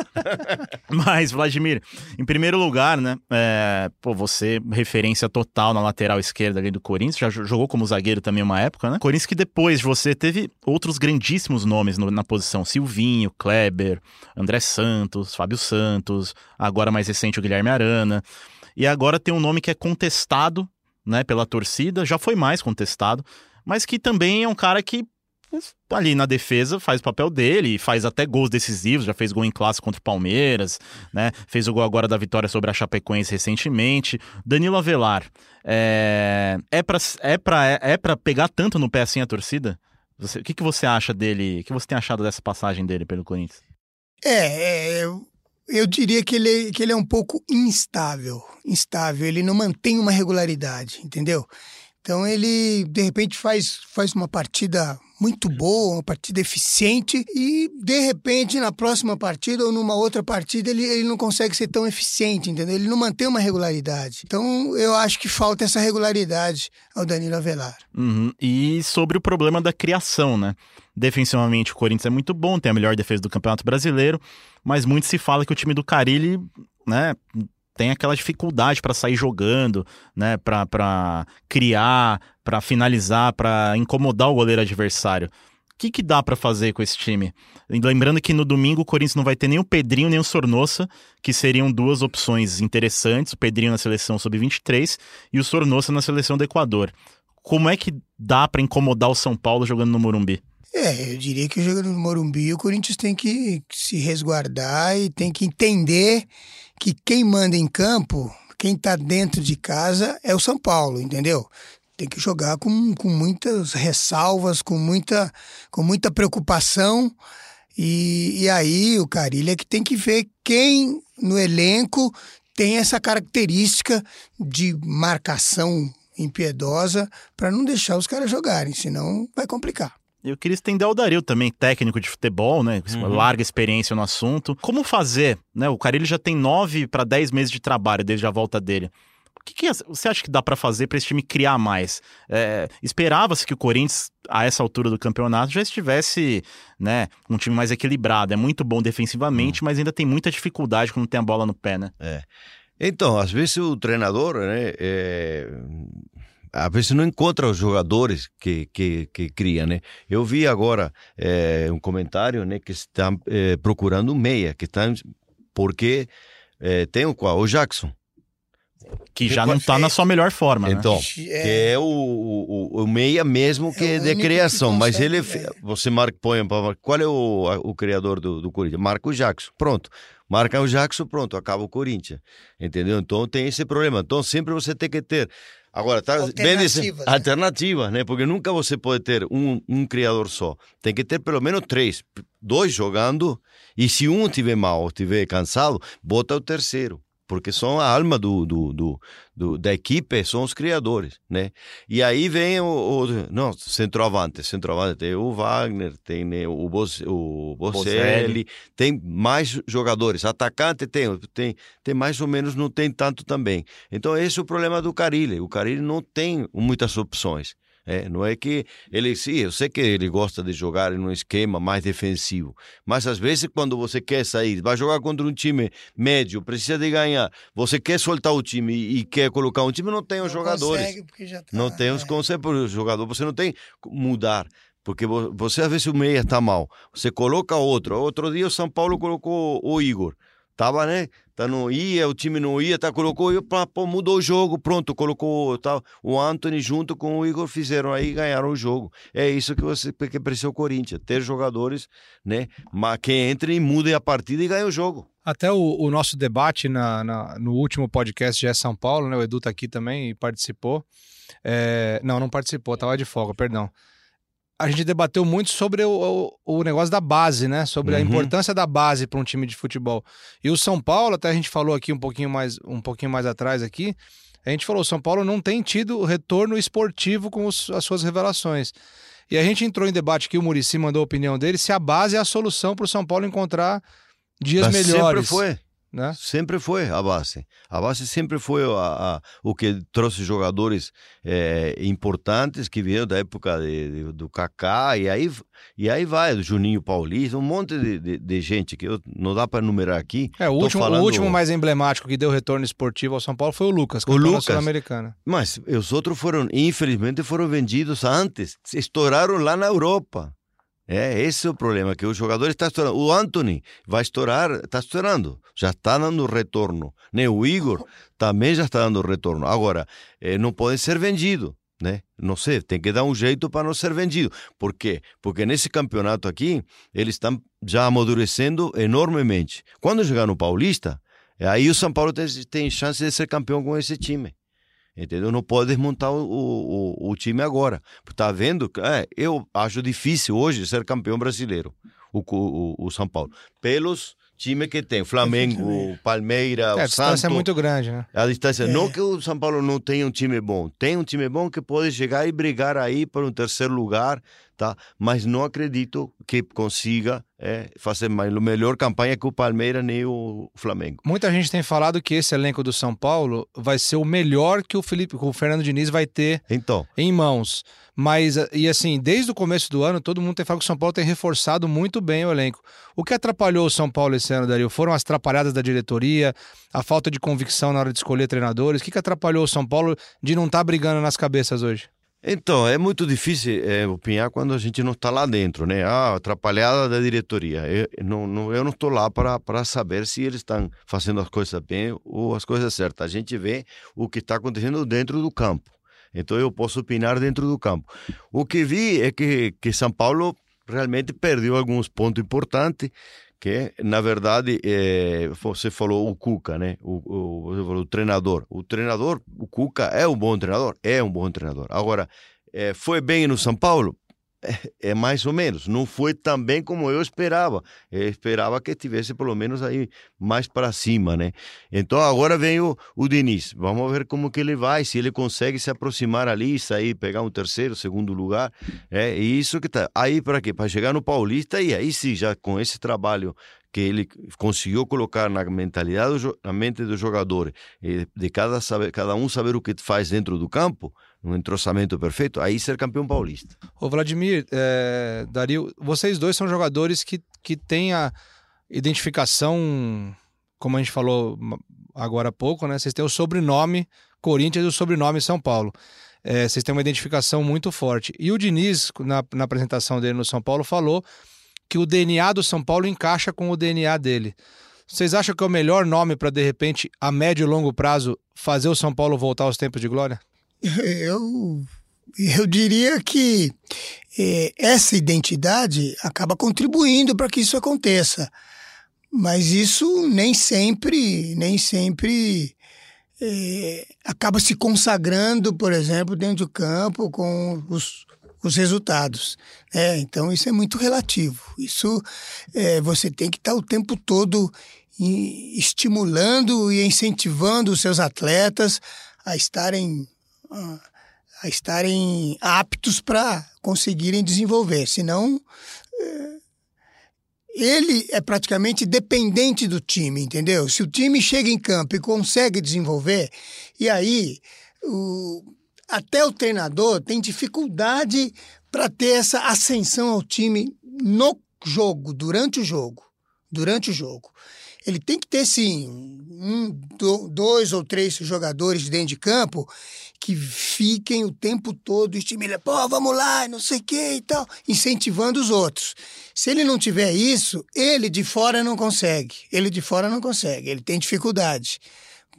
[SPEAKER 2] Mas, Vladimir, em primeiro lugar, né? é, pô, você, referência total na lateral esquerda ali do Corinthians, já jo- jogou como zagueiro também uma época, né? Corinthians que depois de você teve outros grandíssimos nomes no- na posição: Silvinho, Kleber, André Santos, Fábio Santos, agora mais recente o Guilherme Arana. E agora tem um nome que é contestado, né, pela torcida, já foi mais contestado, mas que também é um cara que ali na defesa faz o papel dele, faz até gols decisivos, já fez gol em classe contra o Palmeiras, né? Fez o gol agora da vitória sobre a Chapecoense recentemente. Danilo Avelar, é, é para é pra, é pegar tanto no pé assim a torcida? Você- o que, que você acha dele? O que você tem achado dessa passagem dele pelo Corinthians?
[SPEAKER 4] É, é, eu, eu diria que ele, que ele é um pouco instável. Instável, ele não mantém uma regularidade, entendeu? Então ele, de repente, faz, faz uma partida muito boa, uma partida eficiente, e de repente, na próxima partida ou numa outra partida, ele, ele não consegue ser tão eficiente, entendeu? Ele não mantém uma regularidade. Então eu acho que falta essa regularidade ao Danilo Avelar.
[SPEAKER 2] Uhum. E sobre o problema da criação, né? Defensivamente, o Corinthians é muito bom, tem a melhor defesa do Campeonato Brasileiro, mas muito se fala que o time do Carilli, né, tem aquela dificuldade para sair jogando, né, para criar, para finalizar, para incomodar o goleiro adversário. O que, que dá para fazer com esse time? Lembrando que no domingo o Corinthians não vai ter nem o Pedrinho nem o Sornossa, que seriam duas opções interessantes, o Pedrinho na seleção sub-23 e o Sornossa na seleção do Equador. como é que dá para incomodar o São Paulo jogando no Morumbi?
[SPEAKER 4] É, eu diria que jogando no Morumbi o Corinthians tem que se resguardar e tem que entender que quem manda em campo, quem está dentro de casa é o São Paulo, entendeu? Tem que jogar com, com muitas ressalvas, com muita, com muita preocupação. E, e aí o Carilha que tem que ver quem no elenco tem essa característica de marcação impiedosa para não deixar os caras jogarem, senão vai complicar.
[SPEAKER 2] Eu queria estender ao Dario também, técnico de futebol, né?
[SPEAKER 3] Uhum.
[SPEAKER 2] larga experiência no assunto. Como fazer, né? O Carilho já tem nove para dez meses de trabalho desde a volta dele. O que, que você acha que dá para fazer para esse time criar mais? É, Esperava-se que o Corinthians, a essa altura do campeonato, já estivesse né, um time mais equilibrado. É muito bom
[SPEAKER 3] Hum.
[SPEAKER 2] defensivamente, mas ainda tem muita dificuldade quando tem a bola no pé, né?
[SPEAKER 3] Então, às vezes o treinador, né, é, às vezes não encontra os jogadores que, que, que cria, né? Eu vi agora é, um comentário, né, que está é, procurando um meia, que está porque é, tem o qual? O Jackson.
[SPEAKER 2] Que já não tá na sua melhor forma, né?
[SPEAKER 3] Então,
[SPEAKER 4] É.
[SPEAKER 3] que é o, o, o meia mesmo que
[SPEAKER 4] É
[SPEAKER 3] é,
[SPEAKER 4] o
[SPEAKER 3] de
[SPEAKER 4] que
[SPEAKER 3] criação, mas ele
[SPEAKER 4] é.
[SPEAKER 3] você marca põe qual é o, o criador do, do Corinthians? Marca o Jackson. Pronto. Marca o Jackson, pronto, acaba o Corinthians. Entendeu? Então tem esse problema. Então sempre você tem que ter Agora, tá
[SPEAKER 4] Alternativas, né?
[SPEAKER 3] alternativa, né? Porque nunca você pode ter um, um criador só. Tem que ter pelo menos três. Dois jogando, e se um tiver mal ou tiver cansado, bota o terceiro. Porque são a alma do, do, do, do- da equipe, são os criadores, né? E aí vem o, o não, centroavante, centroavante tem o Wagner, tem né, o, Bos, o Bocelli, tem mais jogadores. Atacante tem, tem, tem mais ou menos, não tem tanto também. Então esse é o problema do Carilli. O Carilli não tem muitas opções. É, não é que ele, sim, eu sei que ele gosta de jogar em um esquema mais defensivo, mas às vezes quando você quer sair, vai jogar contra um time médio, precisa de ganhar, você quer soltar o time e, e quer colocar um time, não tem os
[SPEAKER 4] Não
[SPEAKER 3] jogadores.
[SPEAKER 4] consegue porque já tá,
[SPEAKER 3] Não tem os
[SPEAKER 4] é.
[SPEAKER 3] conceitos para o jogador, você não tem mudar. Porque vo- você, às vezes, o meia está mal. Você coloca outro. Outro dia o São Paulo colocou o Igor. Tava, né? Tá, não ia, o time não ia, tá, colocou, e, pá, pô, mudou o jogo, pronto, colocou tá, o Anthony junto com o Igor, fizeram aí ganharam o jogo. É isso que você que precisa o Corinthians, ter jogadores, né? Mas que entrem, mudem a partida e ganhem o jogo.
[SPEAKER 1] Até o, o nosso debate na, na- no último podcast já é São Paulo, né? O Edu tá aqui também e participou. É, não, não participou, tava de folga, perdão. A gente debateu muito sobre o, o, o negócio da base, né? Sobre a
[SPEAKER 3] Uhum.
[SPEAKER 1] importância da base para um time de futebol. E o São Paulo, até a gente falou aqui um pouquinho mais, um pouquinho mais atrás aqui, a gente falou, o São Paulo não tem tido retorno esportivo com os- as suas revelações. E a gente entrou em debate aqui, o Murici mandou a opinião dele, se a base é a solução para o São Paulo encontrar dias
[SPEAKER 3] Mas
[SPEAKER 1] melhores.
[SPEAKER 3] Sempre foi.
[SPEAKER 1] Né?
[SPEAKER 3] Sempre foi a base. A base sempre foi a- a- o que trouxe jogadores eh, importantes que vieram da época de- de- do Kaká e aí, e aí vai, do Juninho Paulista, um monte de, de- de gente que eu, não dá para enumerar aqui.
[SPEAKER 1] É, o último,
[SPEAKER 3] falando-
[SPEAKER 1] o último mais emblemático que deu retorno esportivo ao São Paulo foi o Lucas,
[SPEAKER 3] O Lucas.
[SPEAKER 1] Sul-Americana.
[SPEAKER 3] Mas os outros foram, infelizmente, foram vendidos antes, estouraram lá na Europa. É, esse é o problema, que o jogador está estourando. O Anthony vai estourar, está estourando, já está dando retorno. Né? O Igor também já está dando retorno. Agora, eh, não pode ser vendido. Né? Não sei, tem que dar um jeito para não ser vendido. Por quê? Porque nesse campeonato aqui, eles estão já amadurecendo enormemente. Quando chegar no Paulista, aí o São Paulo tem, tem chance de ser campeão com esse time. Entendeu? Não pode desmontar o, o, o time agora. Tá vendo? É, eu acho difícil hoje ser campeão brasileiro, o, o, o São Paulo. Pelos times que tem, Flamengo, Palmeiras,
[SPEAKER 1] É, a distância é muito grande, né?
[SPEAKER 3] A distância.
[SPEAKER 4] É.
[SPEAKER 3] Não que o São Paulo não tenha um time bom. Tem um time bom que pode chegar e brigar aí por um terceiro lugar, tá? Mas não acredito que consiga é, fazer mais, a melhor campanha que o Palmeiras nem o Flamengo.
[SPEAKER 1] Muita gente tem falado que esse elenco do São Paulo vai ser o melhor que o Felipe, que o Fernando Diniz vai ter
[SPEAKER 3] Então,
[SPEAKER 1] em mãos. Mas, e assim, desde o começo do ano, todo mundo tem falado que o São Paulo tem reforçado muito bem o elenco. O que atrapalhou o São Paulo esse ano, Dario? Foram as atrapalhadas da diretoria, a falta de convicção na hora de escolher treinadores. O que, que atrapalhou o São Paulo de não estar brigando nas cabeças hoje?
[SPEAKER 3] Então, é muito difícil é, opinar quando a gente não está lá dentro, né? Ah, atrapalhada da diretoria. Eu não, não, eu não estou lá para saber se eles estão fazendo as coisas bem ou as coisas certas. A gente vê o que está acontecendo dentro do campo. Então eu posso opinar dentro do campo. O que vi é que, que São Paulo realmente perdeu alguns pontos importantes que na verdade é, você falou o Cuca, né? O, o, falou o treinador. O treinador, o Cuca é um bom treinador, é um bom treinador. Agora, é, foi bem no São Paulo? É, é, mais ou menos. Não foi tão bem como eu esperava. Eu esperava que tivesse pelo menos aí mais para cima, né? Então agora vem o, o Diniz. Vamos ver como que ele vai, se ele consegue se aproximar ali, sair, pegar um terceiro, segundo lugar. É isso que tá. Aí para quê? Para chegar no Paulista e aí sim, já com esse trabalho que ele conseguiu colocar na mentalidade, na mente do jogador, de cada, saber, cada um saber o que faz dentro do campo, um entrosamento perfeito, aí ser campeão paulista.
[SPEAKER 1] Ô Vladimir, é, Dario, vocês dois são jogadores que, que têm a identificação, como a gente falou agora há pouco, né? Vocês têm o sobrenome Corinthians e o sobrenome São Paulo. É, vocês têm uma identificação muito forte. E o Diniz, na, na apresentação dele no São Paulo, falou que o DNA do São Paulo encaixa com o DNA dele. Vocês acham que é o melhor nome para, de repente, a médio e longo prazo, fazer o São Paulo voltar aos tempos de glória?
[SPEAKER 4] Eu, eu diria que é, essa identidade acaba contribuindo para que isso aconteça. Mas isso nem sempre, nem sempre é, acaba se consagrando, por exemplo, dentro do campo com os, os resultados. É, então isso é muito relativo. Isso é, você tem que estar o tempo todo estimulando e incentivando os seus atletas a estarem a estarem aptos para conseguirem desenvolver. Senão, é, ele é praticamente dependente do time, entendeu? Se o time chega em campo e consegue desenvolver, e aí o, até o treinador tem dificuldade para ter essa ascensão ao time no jogo, durante o jogo. Durante o jogo. Ele tem que ter, sim, um, dois ou três jogadores dentro de campo que fiquem o tempo todo estimulando, pô, vamos lá, não sei o que e tal, incentivando os outros. Se ele não tiver isso, ele de fora não consegue. Ele de fora não consegue, ele tem dificuldade.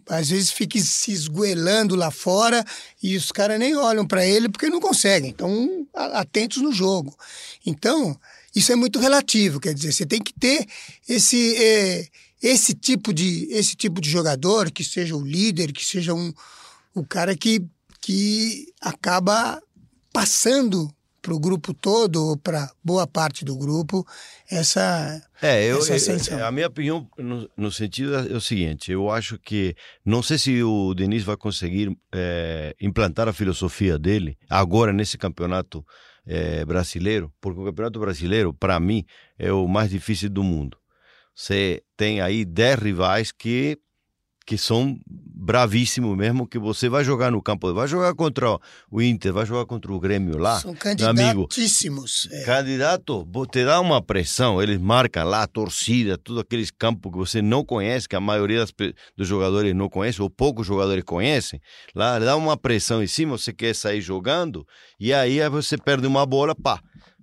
[SPEAKER 4] Às vezes fica se esgoelando lá fora e os caras nem olham para ele porque não conseguem, estão atentos no jogo. Então, isso é muito relativo, quer dizer, você tem que ter esse, é, esse, tipo, de, esse tipo de jogador, que seja o líder, que seja um, o cara que, que acaba passando para o grupo todo ou para boa parte do grupo essa
[SPEAKER 3] é eu, essa eu, a minha opinião no, no, sentido é o seguinte eu acho que não sei se o Denis vai conseguir é, implantar a filosofia dele agora nesse campeonato é, brasileiro porque o campeonato brasileiro para mim é o mais difícil do mundo você tem aí 10 rivais que que são bravíssimos mesmo, que você vai jogar no campo, vai jogar contra o Inter, vai jogar contra o Grêmio lá.
[SPEAKER 4] São candidatíssimos.
[SPEAKER 3] Amigo, é. Candidato, te dá uma pressão, eles marcam lá a torcida, todos aqueles campos que você não conhece, que a maioria das, dos jogadores não conhece, ou poucos jogadores conhecem, lá dá uma pressão em cima, você quer sair jogando, e aí você perde uma bola, pá,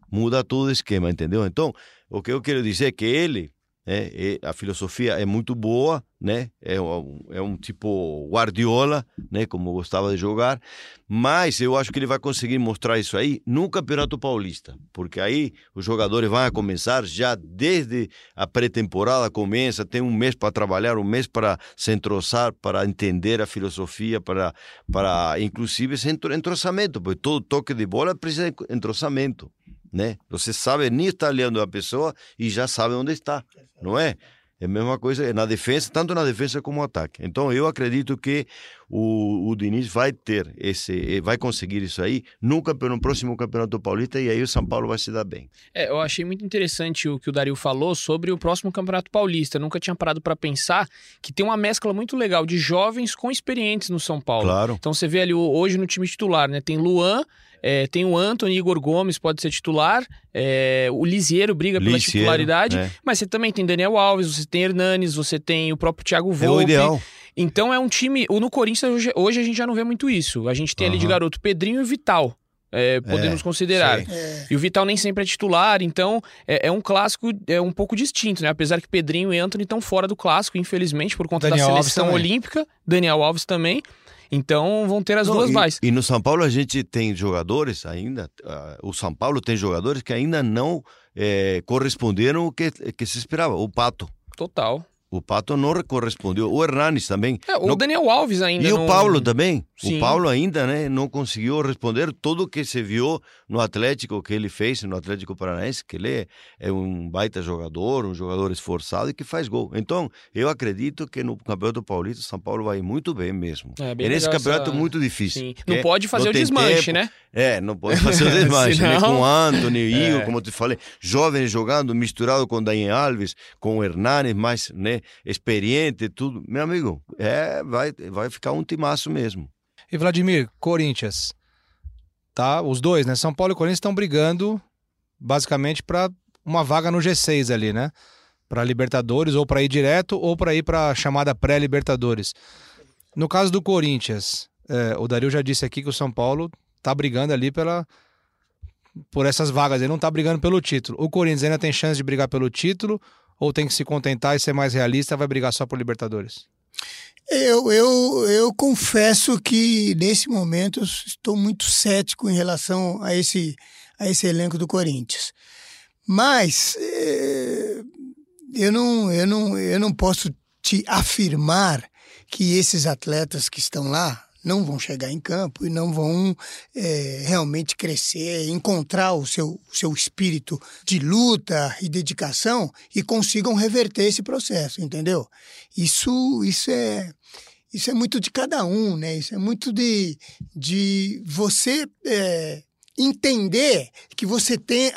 [SPEAKER 3] muda todo o esquema, entendeu? Então, o que eu quero dizer é que ele é, a filosofia é muito boa, né? É um, é um tipo Guardiola, né? Como gostava de jogar, mas eu acho que ele vai conseguir mostrar isso aí no Campeonato Paulista, porque aí os jogadores vão começar já desde a pré-temporada começa, tem um mês para trabalhar, um mês para se entroçar, para entender a filosofia, para para inclusive esse entrosamento, porque todo toque de bola precisa de entrosamento né? Você sabe nem estar olhando a pessoa e já sabe onde está, não é? É a mesma coisa na defesa, tanto na defesa como no ataque. Então eu acredito que o, o Diniz vai ter esse, vai conseguir isso aí campeonato, no próximo campeonato paulista e aí o São Paulo vai se dar bem.
[SPEAKER 5] É, eu achei muito interessante o que o Dario falou sobre o próximo campeonato paulista. Eu nunca tinha parado para pensar que tem uma mescla muito legal de jovens com experientes no São Paulo.
[SPEAKER 3] Claro.
[SPEAKER 5] Então você vê ali hoje no time titular, né? Tem Luan, é, tem o Anthony, Igor Gomes pode ser titular. É, o Lisieiro briga pela titularidade. É. Mas você também tem Daniel Alves, você tem Hernanes, você tem o próprio Thiago Volpe. É o ideal. Então é um time. No Corinthians hoje, hoje, a gente já não vê muito isso. A gente tem uhum. ali de garoto Pedrinho e Vital. É, podemos é, considerar. É. E o Vital nem sempre é titular, então é, é, um clássico é um pouco distinto, né? Apesar que Pedrinho e Anthony estão fora do clássico, infelizmente, por conta Daniel da seleção olímpica, Daniel Alves também. Então vão ter as
[SPEAKER 3] Não,
[SPEAKER 5] duas
[SPEAKER 3] e,
[SPEAKER 5] vais.
[SPEAKER 3] E no São Paulo a gente tem jogadores ainda, ah, o São Paulo tem jogadores que ainda não eh, corresponderam o que, que se esperava. O Pato.
[SPEAKER 5] Total.
[SPEAKER 3] O Pato não correspondeu. O Hernanes também.
[SPEAKER 5] É, o
[SPEAKER 3] não-
[SPEAKER 5] Daniel Alves ainda.
[SPEAKER 3] E
[SPEAKER 5] não-
[SPEAKER 3] o Paulo também.
[SPEAKER 5] Sim.
[SPEAKER 3] O Paulo ainda né, não conseguiu responder tudo o que se viu no Atlético, que ele fez no Atlético Paranaense, que ele é, é um baita jogador, um jogador esforçado e que faz gol. Então, eu acredito que no Campeonato Paulista, o São Paulo vai muito bem mesmo.
[SPEAKER 5] É,
[SPEAKER 3] É,
[SPEAKER 5] bem
[SPEAKER 3] nesse
[SPEAKER 5] legal
[SPEAKER 3] campeonato
[SPEAKER 5] essa-
[SPEAKER 3] muito difícil.
[SPEAKER 5] Não pode fazer
[SPEAKER 3] não
[SPEAKER 5] o desmanche,
[SPEAKER 3] tempo.
[SPEAKER 5] né?
[SPEAKER 3] É, não pode fazer o desmanche, né?
[SPEAKER 5] Senão-
[SPEAKER 3] Com o Anthony, Igor,
[SPEAKER 5] É.
[SPEAKER 3] como eu te falei, jovens jogando, misturado com Daniel Alves, com o Hernanes, mais né, experiente, tudo. Meu amigo, é, vai, vai ficar um timaço mesmo.
[SPEAKER 1] E Vladimir, Corinthians. Tá, os dois, né? São Paulo e Corinthians estão brigando basicamente para uma vaga no G6 ali, né? Para Libertadores ou para ir direto ou para ir para chamada pré-Libertadores. No caso do Corinthians, é, o Dario já disse aqui que o São Paulo tá brigando ali pela por essas vagas, ele não tá brigando pelo título. O Corinthians ainda tem chance de brigar pelo título ou tem que se contentar e ser mais realista, vai brigar só por Libertadores?
[SPEAKER 4] Eu, eu, eu confesso que nesse momento estou muito cético em relação a esse, a esse elenco do Corinthians. Mas eh, eu, não, eu, não, eu não posso te afirmar que esses atletas que estão lá não vão chegar em campo e não vão eh, realmente crescer, encontrar o seu, seu espírito de luta e dedicação e consigam reverter esse processo, entendeu? Isso, isso é isso é muito de cada um, né? Isso é muito de, de você é, entender que você tem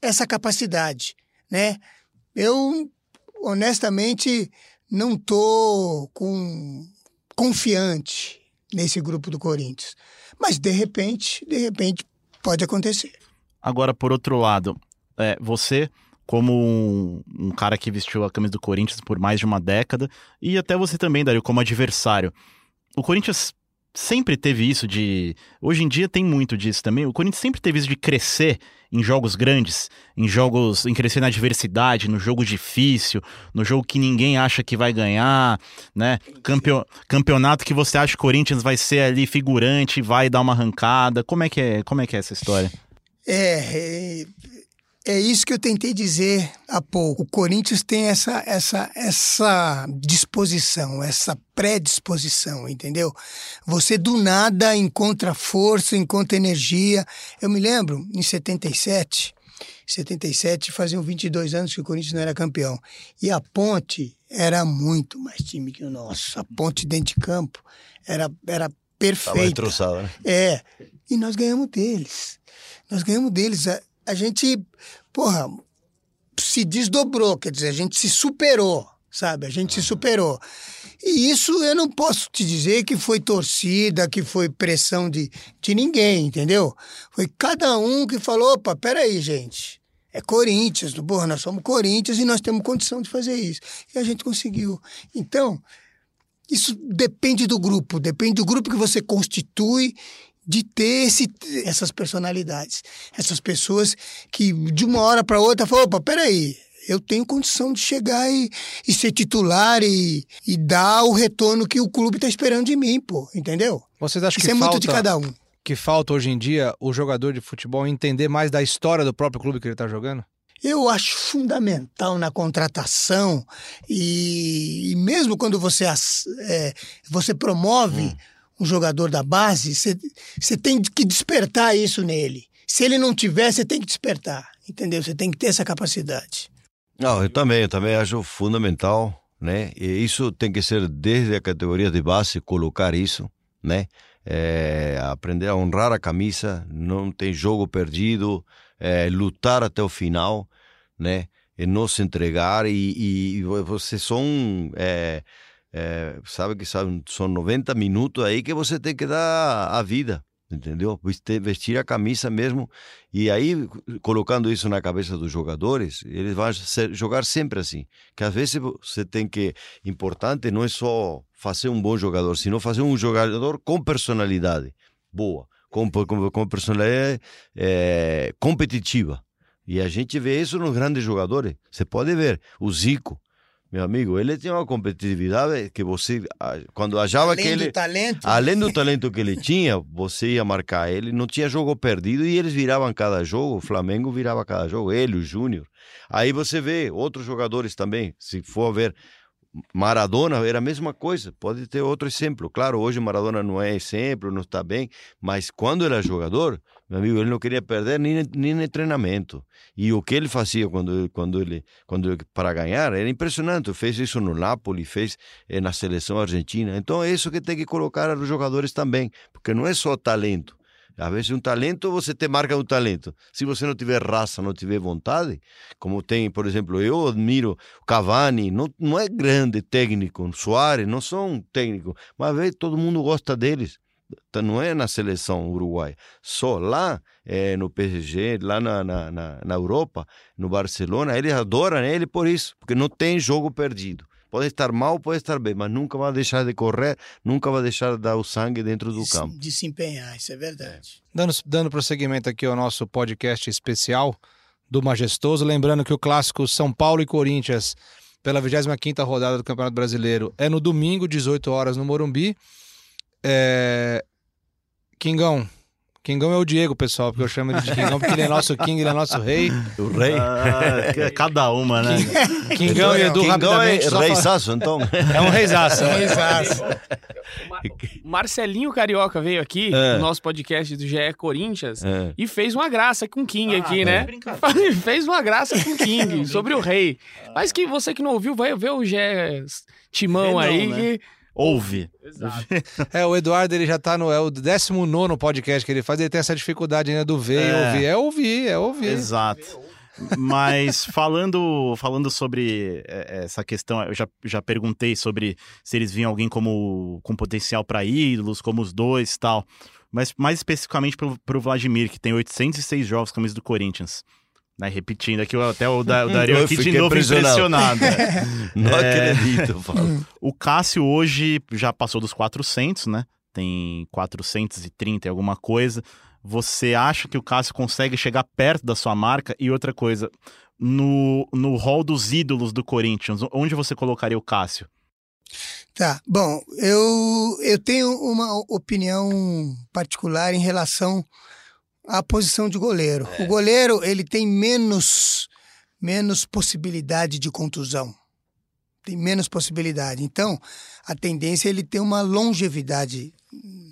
[SPEAKER 4] essa capacidade, né? Eu, honestamente, não tô com confiante nesse grupo do Corinthians. Mas, de repente, de repente, pode acontecer.
[SPEAKER 2] Agora, por outro lado, é, você, como um, um cara que vestiu a camisa do Corinthians por mais de uma década, e até você também, Dario, como adversário, o Corinthians sempre teve isso de. Hoje em dia tem muito disso também. O Corinthians sempre teve isso de crescer em jogos grandes, em jogos. em crescer na adversidade, no jogo difícil, no jogo que ninguém acha que vai ganhar, né? Campeo- campeonato que você acha que o Corinthians vai ser ali figurante, vai dar uma arrancada. Como é que é, como é, que é essa história?
[SPEAKER 4] É, é, isso que eu tentei dizer há pouco. O Corinthians tem essa, essa, essa disposição, essa predisposição, entendeu? Você do nada encontra força, encontra energia. Eu me lembro, em 77, 77 faziam 22 anos que o Corinthians não era campeão. E a Ponte era muito mais time que o nosso. A Ponte dentro de campo era, era
[SPEAKER 3] Tava
[SPEAKER 4] perfeita.
[SPEAKER 3] retroçado, né?
[SPEAKER 4] É, e nós ganhamos deles. Nós ganhamos deles. A, gente, porra, se desdobrou, quer dizer, a gente se superou, sabe? A gente se superou. E isso eu não posso te dizer que foi torcida, que foi pressão de, de ninguém, entendeu? Foi cada um que falou: opa, peraí, gente. É Corinthians, porra, nós somos Corinthians e nós temos condição de fazer isso. E a gente conseguiu. Então, isso depende do grupo, depende do grupo que você constitui de ter esse, essas personalidades. Essas pessoas que de uma hora para outra falam, opa, peraí, eu tenho condição de chegar e, e ser titular e, e dar o retorno que o clube está esperando de mim, pô, entendeu?
[SPEAKER 1] Vocês acham
[SPEAKER 4] Isso
[SPEAKER 1] que
[SPEAKER 4] é muito
[SPEAKER 1] falta...
[SPEAKER 4] de cada um.
[SPEAKER 1] que falta hoje em dia o jogador de futebol entender mais da história do próprio clube que ele está jogando?
[SPEAKER 4] Eu acho fundamental na contratação e, e mesmo quando você, as- é, você promove um jogador da base, você, tem que despertar isso nele. Se ele não tiver, você tem que despertar, entendeu? Você tem que ter essa capacidade.
[SPEAKER 3] Não, eu também, eu também acho fundamental, né? E isso tem que ser desde a categoria de base, colocar isso, né? É, aprender a honrar a camisa, não tem jogo perdido, é, lutar até o final, né? E não se entregar e, e vocês são, é, é, sabe que são, são 90 minutos aí que você tem que dar a vida, entendeu? Vestir, a camisa mesmo e aí, colocando isso na cabeça dos jogadores, eles vão ser- jogar sempre assim. Que às vezes você tem que. Importante não é só fazer um bom jogador, sino fazer um jogador com personalidade boa, com, com, com personalidade eh, competitiva. E a gente vê isso nos grandes jogadores. Você pode ver o Zico, meu amigo, ele tinha uma competitividade que você, ah, quando achava
[SPEAKER 4] Além
[SPEAKER 3] que
[SPEAKER 4] do
[SPEAKER 3] ele,
[SPEAKER 4] talento.
[SPEAKER 3] além do talento que ele tinha, você ia marcar ele, não tinha jogo perdido e eles viravam cada jogo, o Flamengo virava cada jogo, ele, o Júnior. Aí você vê outros jogadores também, se for ver Maradona era a mesma coisa, pode ter outro exemplo. Claro, hoje Maradona não é exemplo, não está bem, mas quando era jogador, meu amigo, ele não queria perder nem, nem treinamento. E o que ele fazia quando, quando ele, quando para ganhar era impressionante. Fez isso no Napoli, fez eh, na seleção argentina. Então é isso que tem que colocar os jogadores também, porque não é só talento. Às vezes um talento, você te marca um talento. Se você não tiver raça, não tiver vontade, como tem, por exemplo, eu admiro Cavani, não, não é grande técnico, Soares, não são técnicos, mas vezes todo mundo gosta deles. Então, Não é na seleção uruguaia, só lá eh, no PSG, lá na, na, na, na Europa, no Barcelona, eles adoram ele por isso, porque não tem jogo perdido. Pode estar mal, pode estar bem, mas nunca vai deixar de correr, nunca vai deixar de dar o sangue dentro do
[SPEAKER 4] de,
[SPEAKER 3] campo.
[SPEAKER 4] de se empenhar, isso é verdade.
[SPEAKER 1] Dando, dando prosseguimento aqui ao nosso podcast especial do Majestoso, lembrando que o clássico São Paulo e Corinthians, pela 25ª rodada do Campeonato Brasileiro, é no domingo, 18 horas, no Morumbi. É... Kingão. Kingão é o Diego, pessoal, porque eu chamo ele de Kingão, porque ele é nosso King, ele é nosso rei.
[SPEAKER 3] O rei.
[SPEAKER 2] Ah, que- cada uma, né?
[SPEAKER 1] Kingão e Edu,
[SPEAKER 3] ganha é
[SPEAKER 1] rapidamente. só
[SPEAKER 3] rei
[SPEAKER 1] fa-
[SPEAKER 3] Sasso, então.
[SPEAKER 1] É um reizaço.
[SPEAKER 4] É um reizaço.
[SPEAKER 5] Mar- Marcelinho Carioca veio aqui
[SPEAKER 3] É.
[SPEAKER 5] no nosso podcast do GE Corinthians
[SPEAKER 3] É.
[SPEAKER 5] e fez uma graça com o King
[SPEAKER 2] Ah,
[SPEAKER 5] aqui,
[SPEAKER 2] tá
[SPEAKER 5] né? fez uma graça com o King sobre o rei. Mas que você que não ouviu, vai ver o GE Timão aí.
[SPEAKER 2] né?
[SPEAKER 5] que-
[SPEAKER 2] Ouve.
[SPEAKER 1] É, o Eduardo, ele já tá no. É o 19 podcast que ele faz, ele tem essa dificuldade ainda do ver e
[SPEAKER 2] É.
[SPEAKER 1] ouvir. É ouvir, é ouvir.
[SPEAKER 2] Exato. Mas falando, falando sobre é, essa questão, eu já, já perguntei sobre se eles viam alguém como com potencial para ídolos, como os dois e tal. Mas mais especificamente pro, pro Vladimir, que tem 806 jogos com a camisa do Corinthians. Né, repetindo aqui, até o, da, o Dario
[SPEAKER 3] Eu
[SPEAKER 2] aqui de novo
[SPEAKER 3] impressionado.
[SPEAKER 2] impressionado.
[SPEAKER 3] Não
[SPEAKER 2] É.
[SPEAKER 3] acredito.
[SPEAKER 2] O Cássio hoje já passou dos 400, né? Tem 430 e alguma coisa. Você acha que o Cássio consegue chegar perto da sua marca? E outra coisa, no, no hall dos ídolos do Corinthians, onde você colocaria o Cássio?
[SPEAKER 4] Tá, bom, eu, eu tenho uma opinião particular em relação à posição de goleiro. O goleiro, ele tem menos, menos possibilidade de contusão. Tem menos possibilidade. Então, a tendência é ele ter uma longevidade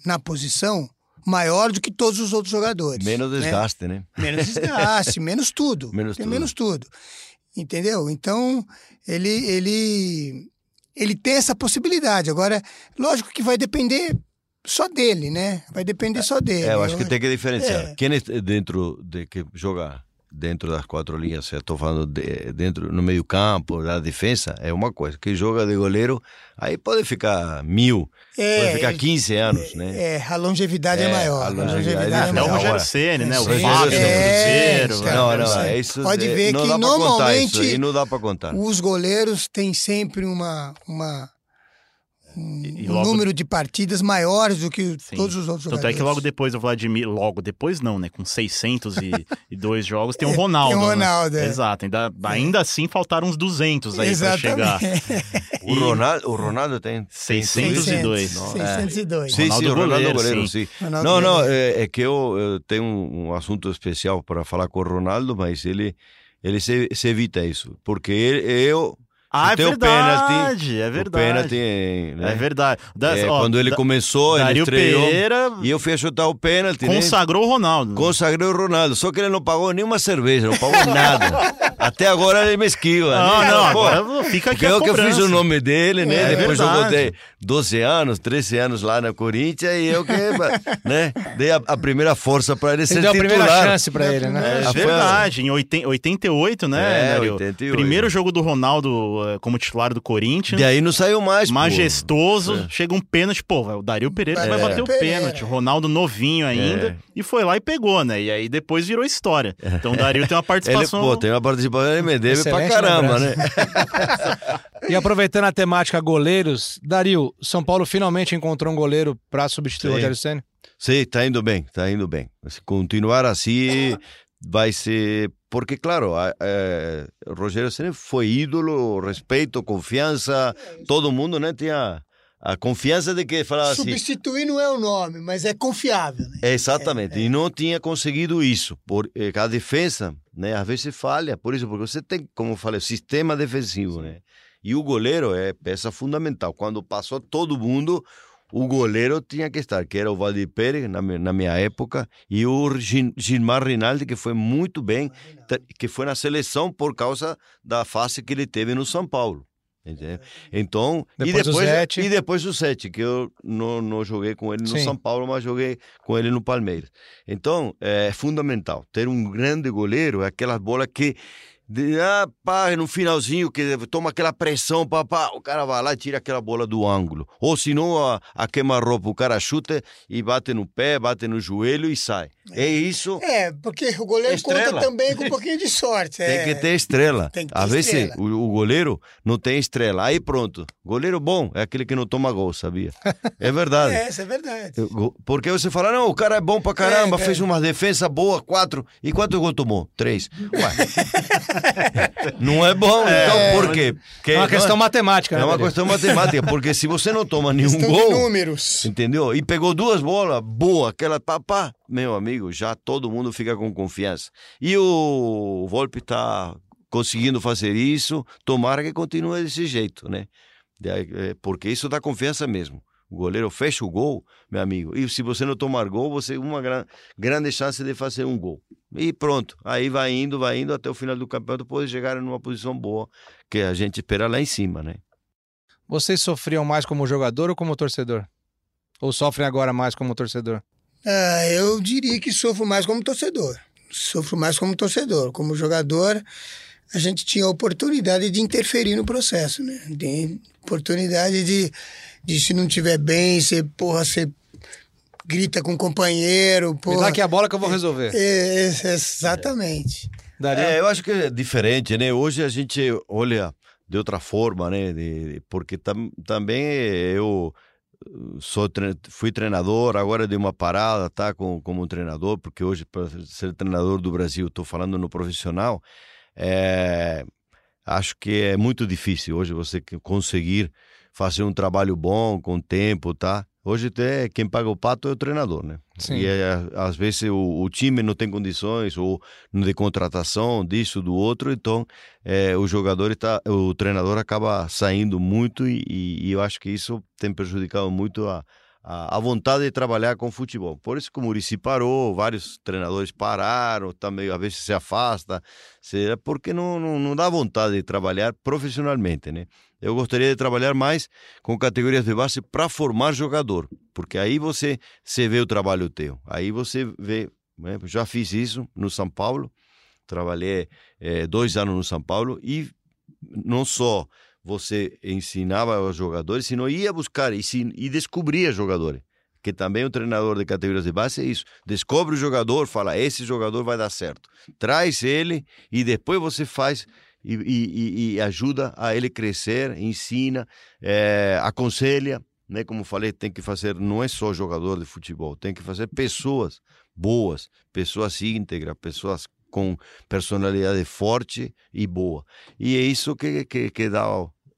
[SPEAKER 4] na posição maior do que todos os outros jogadores.
[SPEAKER 3] Menos
[SPEAKER 4] né?
[SPEAKER 3] desgaste, né?
[SPEAKER 4] Menos desgaste, menos tudo.
[SPEAKER 3] Menos
[SPEAKER 4] tem
[SPEAKER 3] tudo.
[SPEAKER 4] menos tudo. Entendeu? Então, ele, ele, ele tem essa possibilidade. Agora, lógico que vai depender só dele, né? Vai depender só dele.
[SPEAKER 3] É, eu acho que tem que diferenciar.
[SPEAKER 4] É.
[SPEAKER 3] Quem é dentro de que joga dentro das quatro linhas, eu estou falando de, dentro no meio campo, da defesa, é uma coisa. Quem joga de goleiro, aí pode ficar mil,
[SPEAKER 4] É,
[SPEAKER 3] pode ficar 15 anos, né?
[SPEAKER 4] É, a longevidade é,
[SPEAKER 3] É,
[SPEAKER 4] maior.
[SPEAKER 3] a
[SPEAKER 4] A
[SPEAKER 3] longevidade é
[SPEAKER 4] é
[SPEAKER 2] o
[SPEAKER 4] maior.
[SPEAKER 2] Rogério
[SPEAKER 3] é.
[SPEAKER 2] Ceni, né? O. Fábio
[SPEAKER 4] É,
[SPEAKER 2] Cruzeiro. né?
[SPEAKER 3] Não, não, é isso.
[SPEAKER 4] Pode
[SPEAKER 3] é-
[SPEAKER 4] ver
[SPEAKER 3] não
[SPEAKER 4] que
[SPEAKER 3] dá pra contar
[SPEAKER 4] normalmente
[SPEAKER 3] isso aí, não dá para contar.
[SPEAKER 4] Os goleiros têm sempre uma, uma um,
[SPEAKER 2] E
[SPEAKER 4] um
[SPEAKER 2] logo-
[SPEAKER 4] número de partidas maiores do que
[SPEAKER 2] Sim.
[SPEAKER 4] todos os outros
[SPEAKER 2] Tanto
[SPEAKER 4] jogadores.
[SPEAKER 2] é que logo depois o Vladimir, logo depois não, né? Com 602 jogos, tem o Ronaldo.
[SPEAKER 4] Tem o
[SPEAKER 2] né?
[SPEAKER 4] Ronaldo, é.
[SPEAKER 2] Exato, ainda, ainda assim faltaram uns 200 aí pra chegar.
[SPEAKER 3] O Ronaldo, o Ronaldo tem
[SPEAKER 2] 602.
[SPEAKER 4] 602.
[SPEAKER 3] Sim,
[SPEAKER 2] Ronaldo
[SPEAKER 3] sim, o Ronaldo
[SPEAKER 2] goleiro,
[SPEAKER 3] goleiro,
[SPEAKER 2] sim.
[SPEAKER 3] sim.
[SPEAKER 4] Ronaldo
[SPEAKER 3] não, não,
[SPEAKER 4] goleiro.
[SPEAKER 3] é, é que eu, eu tenho um, um assunto especial para falar com o Ronaldo, mas ele, ele se, se evita isso. Porque ele, eu.
[SPEAKER 2] Ah, é
[SPEAKER 3] o
[SPEAKER 2] verdade, é
[SPEAKER 3] o
[SPEAKER 2] verdade.
[SPEAKER 3] pênalti, né?
[SPEAKER 2] É verdade. Da-
[SPEAKER 3] É,
[SPEAKER 2] ó,
[SPEAKER 3] quando ele
[SPEAKER 2] Da-
[SPEAKER 3] começou, ele estreou.
[SPEAKER 2] Pereira
[SPEAKER 3] E eu fui chutar o pênalti, né?
[SPEAKER 2] consagrou o Ronaldo.
[SPEAKER 3] Consagrei o Ronaldo. Só que ele não pagou nenhuma cerveja, não pagou nada. Até agora ele me esquiva.
[SPEAKER 2] Não,
[SPEAKER 3] né?
[SPEAKER 2] não,
[SPEAKER 3] Pô,
[SPEAKER 2] agora fica aqui
[SPEAKER 3] Porque
[SPEAKER 2] a
[SPEAKER 3] eu que fiz
[SPEAKER 2] cobrança.
[SPEAKER 3] o nome dele, né?
[SPEAKER 2] É
[SPEAKER 3] Depois
[SPEAKER 2] verdade.
[SPEAKER 3] eu botei 12 anos, 13 anos lá na Corinthians e eu que né, dei a, a primeira força para ele
[SPEAKER 1] Você
[SPEAKER 3] ser
[SPEAKER 1] deu a
[SPEAKER 3] titular.
[SPEAKER 1] primeira chance pra ele, né?
[SPEAKER 2] É
[SPEAKER 3] foi-
[SPEAKER 2] verdade, em 80 88, né,
[SPEAKER 3] É,
[SPEAKER 2] Dario?
[SPEAKER 3] 88.
[SPEAKER 2] Primeiro jogo do Ronaldo eh, como titular do Corinthians.
[SPEAKER 3] De aí não saiu mais. pô.
[SPEAKER 2] Majestoso,
[SPEAKER 3] É.
[SPEAKER 2] chega um pênalti, pô, o Dario Pereira
[SPEAKER 4] É.
[SPEAKER 2] vai bater o pênalti. Ronaldo novinho ainda,
[SPEAKER 3] É.
[SPEAKER 2] e foi lá e pegou, né? E aí depois virou história. Então o Dario tem uma
[SPEAKER 3] Ele,
[SPEAKER 2] participação.
[SPEAKER 3] pô, tem uma participação, ele me deve pra caramba,
[SPEAKER 1] lembrança.
[SPEAKER 3] né?
[SPEAKER 1] E aproveitando a temática goleiros, Dario, São Paulo finalmente encontrou um goleiro pra substituir o. Rogério Ceni.
[SPEAKER 3] Sim, tá indo bem, tá indo bem. Se continuar assim, vai ser porque claro, a, a, Rogério Ceni foi ídolo, respeito, confiança, todo mundo, né, tinha a confiança de que falava assim.
[SPEAKER 4] Substituir não é o nome, mas é confiável. Né?
[SPEAKER 3] exatamente. É, é. E não tinha conseguido isso. Por, eh, a defesa, né, às vezes falha. Por isso, porque você tem, como eu falei, sistema defensivo, né? E o goleiro é peça fundamental. Quando passou todo mundo, o goleiro tinha que estar, que era o Valdir Pérez, na, na minha época, e o Gilmar Rinaldi, que foi muito bem, que foi na seleção por causa da fase que ele teve no São Paulo. Entendeu? Então, depois e depois, o e depois o Sete, que eu não, não joguei com ele no Sim. São Paulo, mas joguei com ele no Palmeiras. Então, é fundamental ter um grande goleiro, é aquelas bolas que de, ah, pá, no finalzinho que toma aquela pressão, pá, pá, o cara vai lá e tira aquela bola do ângulo. Ou senão a, a queima-roupa, o cara chuta e bate no pé, bate no joelho e sai. É, é isso.
[SPEAKER 4] É, porque o goleiro estrela. conta também com um pouquinho de sorte.
[SPEAKER 3] É. Tem que ter estrela. Tem que ter Às vezes o, o, goleiro não tem estrela. Aí pronto. Goleiro bom é aquele que não toma gol, sabia? É verdade.
[SPEAKER 4] é, isso é verdade.
[SPEAKER 3] Porque você fala, não, o cara é bom pra caramba, é, fez uma defesa boa, quatro. E quantos gols tomou? Três. Ué. não é bom. É, então, por quê?
[SPEAKER 1] Porque é uma questão matemática,
[SPEAKER 3] né? É uma questão matemática, porque se você não toma nenhum questão gol.
[SPEAKER 4] números.
[SPEAKER 3] Entendeu? E pegou duas bolas, boa, aquela papá, meu amigo, já todo mundo fica com confiança. E o Volpe está conseguindo fazer isso, tomara que continue desse jeito, né? É, porque isso dá confiança mesmo. O goleiro fecha o gol, meu amigo. E se você não tomar gol, você uma gran, grande chance de fazer um gol. E pronto. Aí vai indo, vai indo até o final do campeonato, pode chegar numa posição boa, que a gente espera lá em cima, né?
[SPEAKER 1] Vocês sofriam mais como jogador ou como torcedor? Ou sofrem agora mais como torcedor?
[SPEAKER 4] Ah, eu diria que sofro mais como torcedor. Sofro mais como torcedor. Como jogador, a gente tinha a oportunidade de interferir no processo, né? Tem oportunidade de de se não tiver bem, você, porra, você grita com o companheiro. Porra. Me
[SPEAKER 1] dá aqui a bola que eu vou resolver.
[SPEAKER 4] É, é, exatamente.
[SPEAKER 3] É, eu acho que é diferente, né? Hoje a gente olha de outra forma, né? De, porque tam, também eu sou fui treinador, agora dei uma parada, tá? Com, como treinador, porque hoje, para ser treinador do Brasil, estou falando no profissional, é, acho que é muito difícil hoje você conseguir fazer um trabalho bom, com tempo, tá? Hoje até quem paga o pato é o treinador, né? Sim. E é, às vezes o, o, time não tem condições ou de contratação disso do outro, então é, o jogador tá, o treinador acaba saindo muito e, e, eu acho que isso tem prejudicado muito a, a, a, vontade de trabalhar com futebol. Por isso que o Murici parou, vários treinadores pararam, também às vezes se afasta, se, porque não, não, não dá vontade de trabalhar profissionalmente, né? Eu gostaria de trabalhar mais com categorias de base para formar jogador, porque aí você, você vê o trabalho teu. Aí você vê, né? já fiz isso no São Paulo, trabalhei é, dois anos no São Paulo e não só você ensinava aos jogadores, sino ia buscar e, e descobria jogadores. Que também o treinador de categorias de base é isso. Descobre o jogador, fala: esse jogador vai dar certo. Traz ele e depois você faz e, e, e ajuda a ele crescer, ensina, é, aconselha, né? Como falei, tem que fazer, não é só jogador de futebol, tem que fazer pessoas boas, pessoas íntegras, pessoas com personalidade forte e boa. E é isso que, que, que dá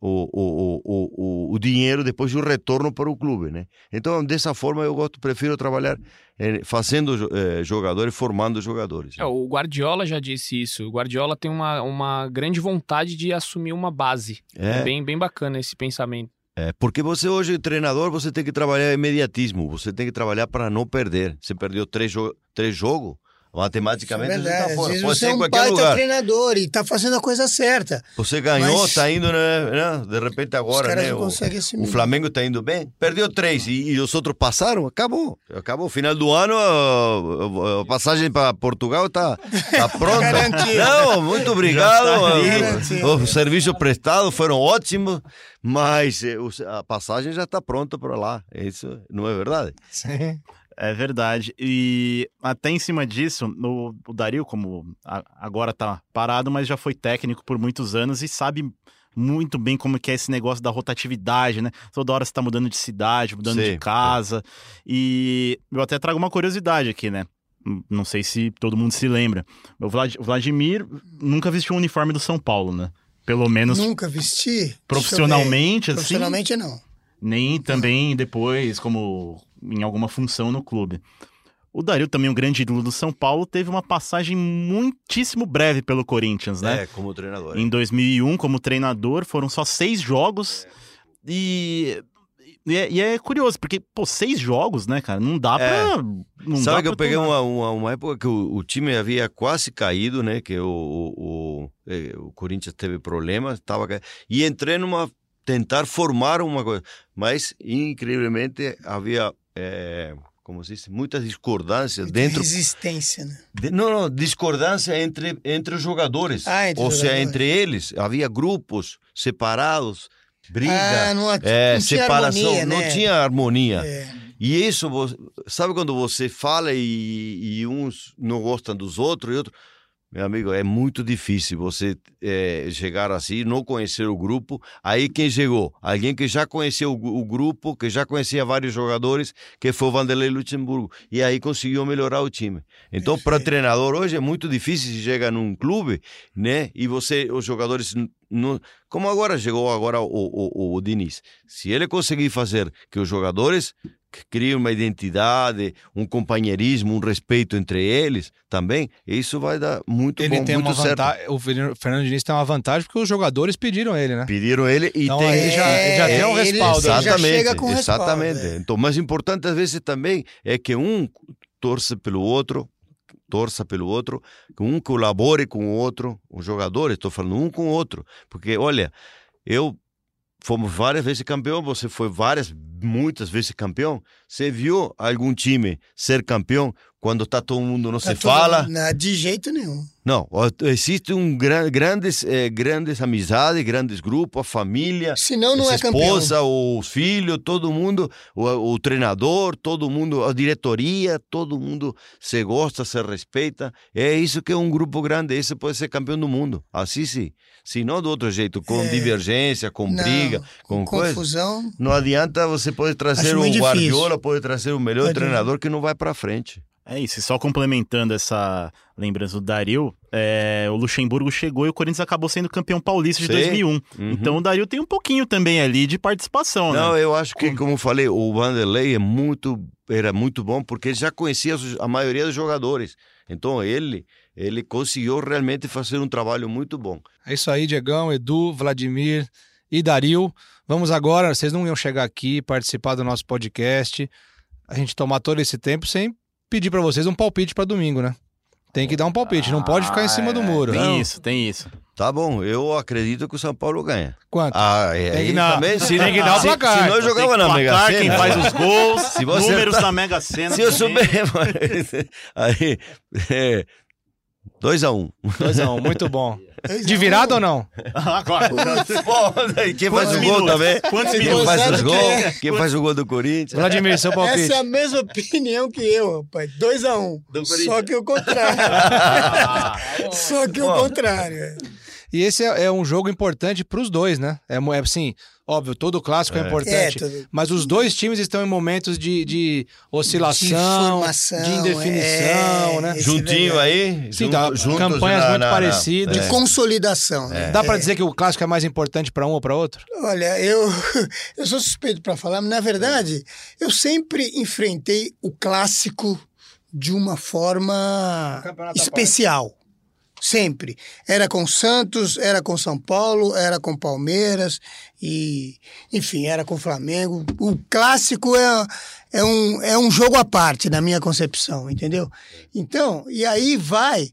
[SPEAKER 3] o, o, o, o, dinheiro depois do retorno para o clube, né? Então, dessa forma, eu gosto, prefiro trabalhar é, fazendo é, jogadores, formando jogadores.
[SPEAKER 5] É, o Guardiola já disse isso. O Guardiola tem uma, uma grande vontade de assumir uma base. É, é bem, bem bacana esse pensamento.
[SPEAKER 3] É, porque você hoje, treinador, você tem que trabalhar imediatismo, você tem que trabalhar para não perder. Você perdeu três, jo três jogos, Matematicamente é você está fora. Pode
[SPEAKER 4] você
[SPEAKER 3] ser
[SPEAKER 4] é um
[SPEAKER 3] qualquer lugar.
[SPEAKER 4] treinador e está fazendo a coisa certa.
[SPEAKER 3] Você ganhou, está indo, né, né, De repente agora, né? O, o Flamengo está indo bem. Perdeu três e, e, os outros passaram, acabou. Acabou. Final do ano, a, a passagem para Portugal está tá pronta. Não, muito obrigado. Tá o, o serviço prestado foram ótimos, mas eh, a passagem já está pronta para lá. Isso não é verdade?
[SPEAKER 1] Sim.
[SPEAKER 2] É verdade. E até em cima disso, no, o Dario, como a, agora tá parado, mas já foi técnico por muitos anos e sabe muito bem como que é esse negócio da rotatividade, né? Toda hora você tá mudando de cidade, mudando Sim, de casa. É. E eu até trago uma curiosidade aqui, né? não sei se todo mundo se lembra. O Vlad- o Vladimir nunca vestiu um uniforme do São Paulo, né? Pelo menos
[SPEAKER 4] Nunca vesti.
[SPEAKER 2] Profissionalmente, assim.
[SPEAKER 4] Profissionalmente não.
[SPEAKER 2] nem também depois como em alguma função no clube. O Dario, também um grande ídolo do São Paulo, teve uma passagem muitíssimo breve pelo Corinthians, né?
[SPEAKER 3] É, como treinador.
[SPEAKER 2] Em 2001, como treinador, foram só seis jogos. E, e, é, e é curioso, porque, pô, seis jogos, né, cara? Não dá
[SPEAKER 3] É.
[SPEAKER 2] pra. Não
[SPEAKER 3] Sabe que eu peguei uma, uma, uma época que o, o time havia quase caído, né? Que o, o, o, eh, o Corinthians teve problemas, tava ca- e entrei numa tentar formar uma coisa, mas incrivelmente havia eh, como se diz, muitas discordâncias
[SPEAKER 4] Muita
[SPEAKER 3] dentro
[SPEAKER 4] Resistência, né?
[SPEAKER 3] de- não, não, discordância entre, entre os jogadores.
[SPEAKER 4] Ah, entre
[SPEAKER 3] Ou
[SPEAKER 4] os
[SPEAKER 3] seja,
[SPEAKER 4] jogadores.
[SPEAKER 3] entre eles. Havia grupos separados, briga,
[SPEAKER 4] Ah, não,
[SPEAKER 3] é,
[SPEAKER 4] não tinha
[SPEAKER 3] separação.
[SPEAKER 4] harmonia,
[SPEAKER 3] não
[SPEAKER 4] né?
[SPEAKER 3] tinha harmonia.
[SPEAKER 4] É.
[SPEAKER 3] E isso, sabe quando você fala e, e uns não gostam dos outros e outros? Meu amigo, é muito difícil você eh, chegar assim, não conhecer o grupo. Aí quem chegou? Alguém que já conheceu o, o grupo, que já conhecia vários jogadores, que foi o Vanderlei Luxemburgo. E aí conseguiu melhorar o time. Então, para treinador hoje é muito difícil se chega num clube, né? E você, os jogadores, n- não, como agora chegou agora o, o, o Diniz. Se ele conseguir fazer que os jogadores criem uma identidade, um companheirismo, um respeito entre eles, também isso vai dar muito
[SPEAKER 1] Ele
[SPEAKER 3] bom,
[SPEAKER 1] tem
[SPEAKER 3] muito
[SPEAKER 1] uma
[SPEAKER 3] certo.
[SPEAKER 1] vantagem. O Fernando Diniz tem uma vantagem porque os jogadores pediram ele, né?
[SPEAKER 3] Pediram ele e
[SPEAKER 1] Então,
[SPEAKER 3] tem
[SPEAKER 1] aí já- ele já tem um
[SPEAKER 4] ele-
[SPEAKER 1] respaldo,
[SPEAKER 4] ele
[SPEAKER 1] né?
[SPEAKER 4] já
[SPEAKER 3] Exatamente,
[SPEAKER 4] chega com respaldo,
[SPEAKER 3] exatamente.
[SPEAKER 4] é.
[SPEAKER 3] Então, o mais importante às vezes também é que um torça pelo outro, torça pelo outro, que um colabore com o outro, os jogadores, estou falando um com o outro, porque olha, eu fomos várias vezes campeão, você foi várias, muitas vezes campeão. Você viu algum time ser campeão quando está todo mundo não
[SPEAKER 4] Tá
[SPEAKER 3] se fala?
[SPEAKER 4] Não, de jeito nenhum.
[SPEAKER 3] Não, existe um gran, grandes, eh, grandes amizades, grandes grupos, a família,
[SPEAKER 4] Senão não
[SPEAKER 3] a
[SPEAKER 4] é campeão.
[SPEAKER 3] esposa, os filhos, todo mundo, o, o treinador, todo mundo, a diretoria, todo mundo se gosta, se respeita. É isso que é um grupo grande, esse pode ser campeão do mundo. Assim sim. Se não do outro jeito, com
[SPEAKER 4] É.
[SPEAKER 3] divergência, com
[SPEAKER 4] Não,
[SPEAKER 3] briga, com coisa.
[SPEAKER 4] confusão.
[SPEAKER 3] Não adianta, você pode trazer
[SPEAKER 4] difícil.
[SPEAKER 3] Guardiola, pode trazer o melhor
[SPEAKER 4] Pode-
[SPEAKER 3] treinador que não vai para frente.
[SPEAKER 2] É isso, e só complementando essa lembrança do Dario, é, o Luxemburgo chegou e o Corinthians acabou sendo campeão paulista de
[SPEAKER 3] Sim.
[SPEAKER 2] 2001.
[SPEAKER 3] Uhum.
[SPEAKER 2] Então o Dario tem um pouquinho também ali de participação,
[SPEAKER 3] Não,
[SPEAKER 2] né?
[SPEAKER 3] eu acho que, como eu falei, o Vanderlei é muito, era muito bom porque ele já conhecia a maioria dos jogadores. Então ele, ele conseguiu realmente fazer um trabalho muito bom.
[SPEAKER 1] É isso aí, Diegão, Edu, Vladimir e Dario. Vamos agora, vocês não iam chegar aqui participar do nosso podcast, a gente tomar todo esse tempo sem pedir pra vocês um palpite pra domingo, né? Tem que dar um palpite, não pode ficar em cima do muro.
[SPEAKER 2] Tem
[SPEAKER 1] Não.
[SPEAKER 2] isso, tem isso.
[SPEAKER 3] Tá bom, eu acredito que o São Paulo ganha.
[SPEAKER 1] Quanto?
[SPEAKER 3] Ah, é,
[SPEAKER 1] Tem que dar-
[SPEAKER 3] também, se,
[SPEAKER 1] tem que dar o
[SPEAKER 3] se,
[SPEAKER 1] placar.
[SPEAKER 3] se nós
[SPEAKER 2] Tem
[SPEAKER 3] jogava na Mega Sena,
[SPEAKER 2] quem faz os gols,
[SPEAKER 3] Se você
[SPEAKER 2] números
[SPEAKER 3] tá-
[SPEAKER 2] da Mega Sena.
[SPEAKER 3] se eu
[SPEAKER 2] também.
[SPEAKER 3] souber, mas- aí, é, 2 a 1 um.
[SPEAKER 1] 2x1, muito bom. De virada ou não?
[SPEAKER 2] Agora,
[SPEAKER 3] daí quem faz
[SPEAKER 2] Quantos
[SPEAKER 3] o gol
[SPEAKER 2] minutos?
[SPEAKER 3] também?
[SPEAKER 2] Quantos
[SPEAKER 3] Quem
[SPEAKER 2] minutos?
[SPEAKER 3] faz os gols?
[SPEAKER 4] quem é?
[SPEAKER 3] Quem faz o gol do Corinthians?
[SPEAKER 1] Vladimir, seu palpite.
[SPEAKER 4] Essa é a mesma opinião que eu, rapaz. 2x1. Um.
[SPEAKER 3] Do Corinthians.
[SPEAKER 4] Só que o contrário. Só que o contrário.
[SPEAKER 1] E esse é, é um jogo importante pros dois, né? É, é assim, óbvio, todo clássico é,
[SPEAKER 3] É.
[SPEAKER 1] importante.
[SPEAKER 4] É, tudo-
[SPEAKER 1] Mas os dois times estão em momentos de, de oscilação,
[SPEAKER 4] De
[SPEAKER 1] de,
[SPEAKER 4] formação,
[SPEAKER 1] indefinição,
[SPEAKER 4] é,
[SPEAKER 1] né?
[SPEAKER 3] Juntinho
[SPEAKER 4] é
[SPEAKER 3] aí?
[SPEAKER 1] Sim, tá,
[SPEAKER 3] juntos
[SPEAKER 1] campanhas
[SPEAKER 3] na-
[SPEAKER 1] muito
[SPEAKER 3] na-
[SPEAKER 1] parecidas.
[SPEAKER 3] é.
[SPEAKER 4] Consolidação. né?
[SPEAKER 1] Dá pra dizer que o clássico é mais importante pra um ou pra outro?
[SPEAKER 4] Olha, eu, eu sou suspeito para falar, mas na verdade, eu sempre enfrentei o clássico de uma forma especial. Sempre. Era com Santos, era com São Paulo, era com Palmeiras e, enfim, era com Flamengo. O clássico é, é, um, é um jogo à parte, na minha concepção, entendeu? Então, e aí vai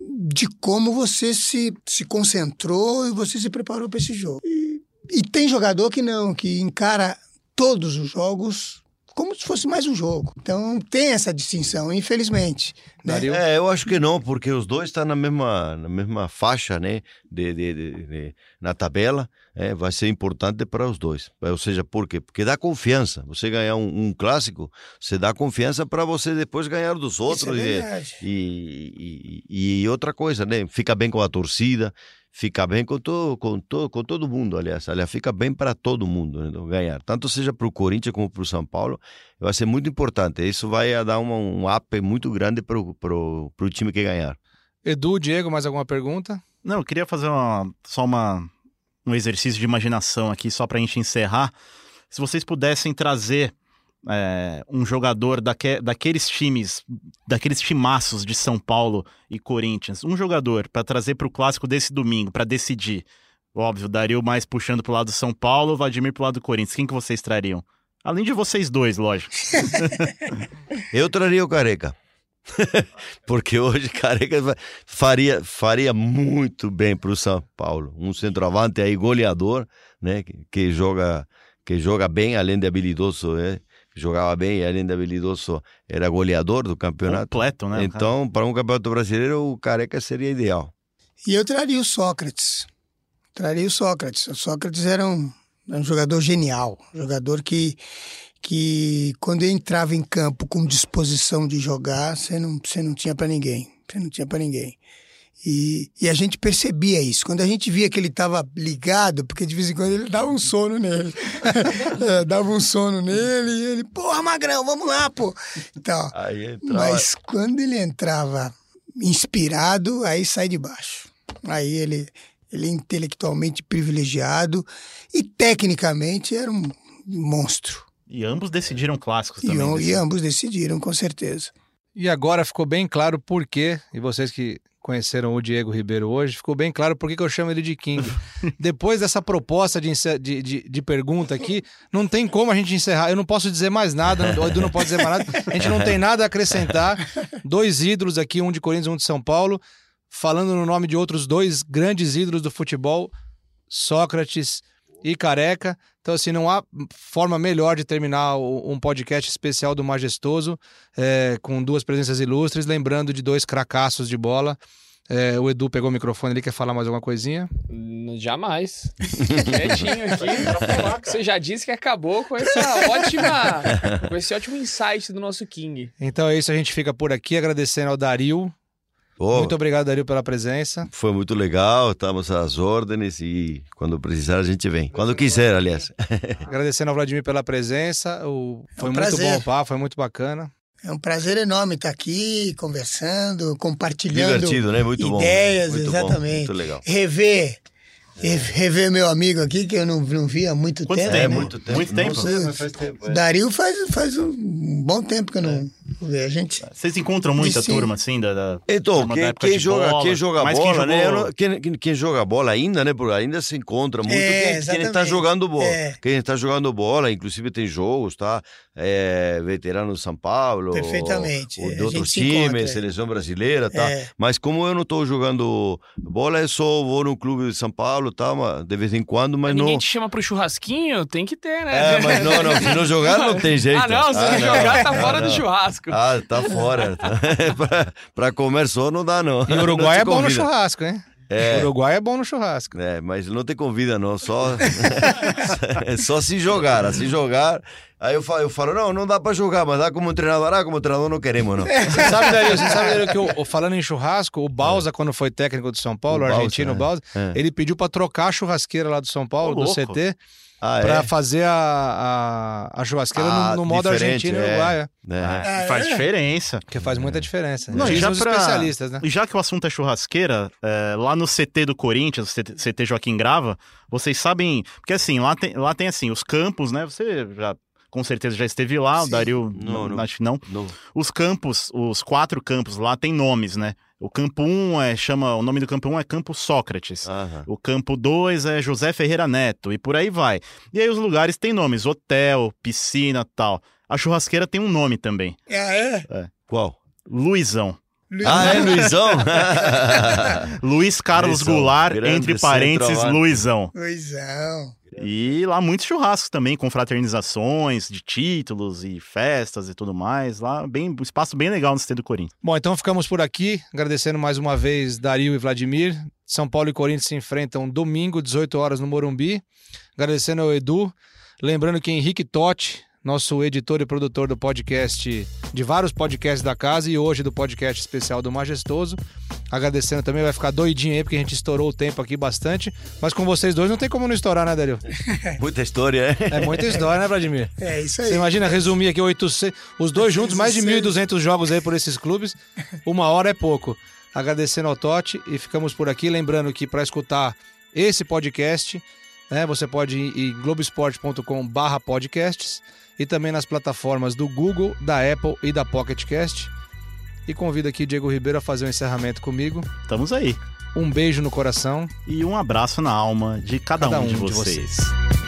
[SPEAKER 4] de como você se, se concentrou e você se preparou para esse jogo. E, e tem jogador que não, que encara todos os jogos como se fosse mais um jogo. Então tem essa distinção, infelizmente. Né?
[SPEAKER 3] É, eu acho que não, porque os dois estão na mesma, na mesma faixa, né, de, de- de- de- na tabela, é, vai ser importante para os dois. Ou seja, por quê? Porque dá confiança. Você ganhar um, um clássico, você dá confiança para você depois ganhar dos
[SPEAKER 4] Isso
[SPEAKER 3] outros.
[SPEAKER 4] é
[SPEAKER 3] e-
[SPEAKER 4] verdade.
[SPEAKER 3] e, e, e outra coisa, né, fica bem com a torcida. Fica bem com, to, com, to, com todo mundo, aliás. Aliás, fica bem para todo mundo né, ganhar. Tanto seja para o Corinthians como para o São Paulo, vai ser muito importante. Isso vai dar uma, um up muito grande para o time que ganhar.
[SPEAKER 1] Edu, Diego, mais alguma pergunta?
[SPEAKER 2] Não, eu queria fazer uma, só uma, um exercício de imaginação aqui, só para a gente encerrar. Se vocês pudessem trazer é, um jogador daque, daqueles times, daqueles timaços de São Paulo e Corinthians, um jogador para trazer para o clássico desse domingo, para decidir. Óbvio, Dario mais puxando para o lado do São Paulo, Vladimir para o lado do Corinthians. Quem que vocês trariam? Além de vocês dois, lógico.
[SPEAKER 3] Eu traria o Careca. Porque hoje Careca faria, faria muito bem para o São Paulo. Um centroavante aí goleador, né? Que, que, joga que joga bem, além de habilidoso, né? Jogava bem, além de habilidoso, era goleador do campeonato.
[SPEAKER 2] Completo, né?
[SPEAKER 3] Então, para um campeonato brasileiro, o Careca seria ideal.
[SPEAKER 4] E eu traria o Sócrates. Traria o Sócrates. O Sócrates era um, um jogador genial, um jogador que que quando eu entrava em campo com disposição de jogar, você não, você não tinha para ninguém. Você não tinha para ninguém. E, e, a gente percebia isso. Quando a gente via que ele estava ligado, porque de vez em quando ele dava um sono nele. é, dava um sono nele e ele, porra, Magrão, vamos lá, pô. Então, mas quando ele entrava inspirado, aí sai de baixo. Aí ele, ele é intelectualmente privilegiado e tecnicamente era um monstro.
[SPEAKER 2] E ambos decidiram clássicos também.
[SPEAKER 4] E, e ambos decidiram, com certeza.
[SPEAKER 1] E agora ficou bem claro por quê, e vocês que conheceram o Diego Ribeiro hoje, ficou bem claro por que eu chamo ele de King. Depois dessa proposta de, de, de, de, pergunta aqui, não tem como a gente encerrar. Eu não posso dizer mais nada, o Edu não pode dizer mais nada. A gente não tem nada a acrescentar. Dois ídolos aqui, um de Corinthians e um de São Paulo, falando no nome de outros dois grandes ídolos do futebol, Sócrates e Careca. Então, assim, não há forma melhor de terminar um podcast especial do Majestoso é, com duas presenças ilustres, lembrando de dois cracassos de bola. É, o Edu pegou o microfone ali, quer falar mais alguma coisinha?
[SPEAKER 5] Jamais. Quietinho aqui. Você já disse que acabou com essa ótima, com esse ótimo insight do nosso King.
[SPEAKER 1] Então é isso, a gente fica por aqui agradecendo ao Dario Oh, muito obrigado, Dario, pela presença.
[SPEAKER 3] Foi muito legal, estamos às ordens e quando precisar a gente vem. Quando quiser, aliás.
[SPEAKER 1] Agradecendo ao Vladimir pela presença. O... Foi é um muito prazer. bom o papo, foi muito bacana.
[SPEAKER 4] É um prazer enorme estar aqui conversando, compartilhando
[SPEAKER 3] Divertido, né? Muito
[SPEAKER 4] ideias,
[SPEAKER 3] bom. Muito
[SPEAKER 4] exatamente.
[SPEAKER 3] Bom, muito legal.
[SPEAKER 4] Rever rever meu amigo aqui, que eu não, não vi há muito
[SPEAKER 2] Quanto
[SPEAKER 4] tempo.
[SPEAKER 2] tempo?
[SPEAKER 4] Né?
[SPEAKER 2] Muito tempo. Muito tempo.
[SPEAKER 3] Tempo
[SPEAKER 4] é. Dario faz, faz um bom tempo que eu não vejo. A gente...
[SPEAKER 2] Vocês encontram muita turma, assim, da, da
[SPEAKER 3] Então, quem, quem joga, bola, quem joga bola, quem, né? quem, quem, quem, joga bola ainda, né? Porque ainda se encontra muito é, quem, está jogando bola. É. Quem está jogando bola, inclusive tem jogos, tá? É, veterano de São Paulo.
[SPEAKER 4] Perfeitamente.
[SPEAKER 3] Ou, de outros times, é. seleção brasileira, tá? É. Mas como eu não estou jogando bola, eu só vou no clube de São Paulo, tá? De vez em quando, mas, mas
[SPEAKER 5] não.
[SPEAKER 3] Ninguém
[SPEAKER 5] te chama pro churrasquinho? Tem que ter, né?
[SPEAKER 3] É, mas não, não. Se não jogar, não tem jeito.
[SPEAKER 5] Ah, não. Se ah, não jogar, tá fora
[SPEAKER 3] do
[SPEAKER 5] churrasco.
[SPEAKER 3] Ah, tá fora. pra, pra comer só não dá, não.
[SPEAKER 1] E o Uruguai é bom no churrasco, hein? É. O Uruguai é bom no churrasco.
[SPEAKER 3] É, mas não te convida, não. Só, é só se jogar. Se jogar. Aí eu falo, eu falo, não, não dá pra jogar, mas dá como treinador, ah, como treinador não queremos, não.
[SPEAKER 1] Você sabe, Dario, você sabe Dario, que o, falando em churrasco, o Balsa, é. quando foi técnico do São Paulo, o, o argentino Balsa, é. ele pediu pra trocar a churrasqueira lá do São Paulo, do CT, ah, para é? fazer a, a, a churrasqueira ah, no, no, modo argentino e é. uruguai. É.
[SPEAKER 2] É. faz diferença.
[SPEAKER 1] Porque faz muita diferença.
[SPEAKER 2] Não, já pra... especialistas, né? E já que o assunto é churrasqueira, é, lá no CT do Corinthians, CT, CT Joaquim Grava, vocês sabem. Porque assim, lá tem, lá tem assim, os campos, né? Você já com certeza já esteve lá, Sim. o Dario, não, não, acho que não. não. Os campos, os quatro campos lá tem nomes, né? O campo 1 um é, chama, o nome do campo 1 um é Campo Sócrates. O campo 2 é José Ferreira Neto e por aí vai. E aí os lugares têm nomes, hotel, piscina, tal. A churrasqueira tem um nome também.
[SPEAKER 4] Ah, é? é.
[SPEAKER 3] Qual?
[SPEAKER 2] Luizão.
[SPEAKER 3] Luizão. Ah, é Luizão?
[SPEAKER 2] Luiz Carlos Luizão, Goulart, entre parênteses, Luizão.
[SPEAKER 4] Luizão.
[SPEAKER 2] E lá muitos churrascos também, com fraternizações de títulos e festas e tudo mais. Lá, bem, um espaço bem legal no CT do Corinthians.
[SPEAKER 1] Bom, então ficamos por aqui, agradecendo mais uma vez Dario e Vladimir. São Paulo e Corinthians se enfrentam domingo, 18 horas no Morumbi. Agradecendo ao Edu. Lembrando que Henrique Totti nosso editor e produtor do podcast, de vários podcasts da casa e hoje do podcast especial do Majestoso. Agradecendo também, vai ficar doidinho aí, porque a gente estourou o tempo aqui bastante. Mas com vocês dois não tem como não estourar, né, Dario?
[SPEAKER 3] Muita história, é?
[SPEAKER 1] É muita história, né, Vladimir?
[SPEAKER 4] É isso aí.
[SPEAKER 1] Você imagina resumir aqui 800, os dois juntos, mais de 1.200 jogos aí por esses clubes. Uma hora é pouco. Agradecendo ao Totti e ficamos por aqui. Lembrando que para escutar esse podcast, né, você pode ir em globesport.com/barra podcasts e também nas plataformas do Google, da Apple e da Pocket Cast. E convido aqui Diego Ribeiro a fazer o um encerramento comigo.
[SPEAKER 2] Estamos aí.
[SPEAKER 1] Um beijo no coração
[SPEAKER 2] e um abraço na alma de cada, cada um, um, de vocês. De vocês.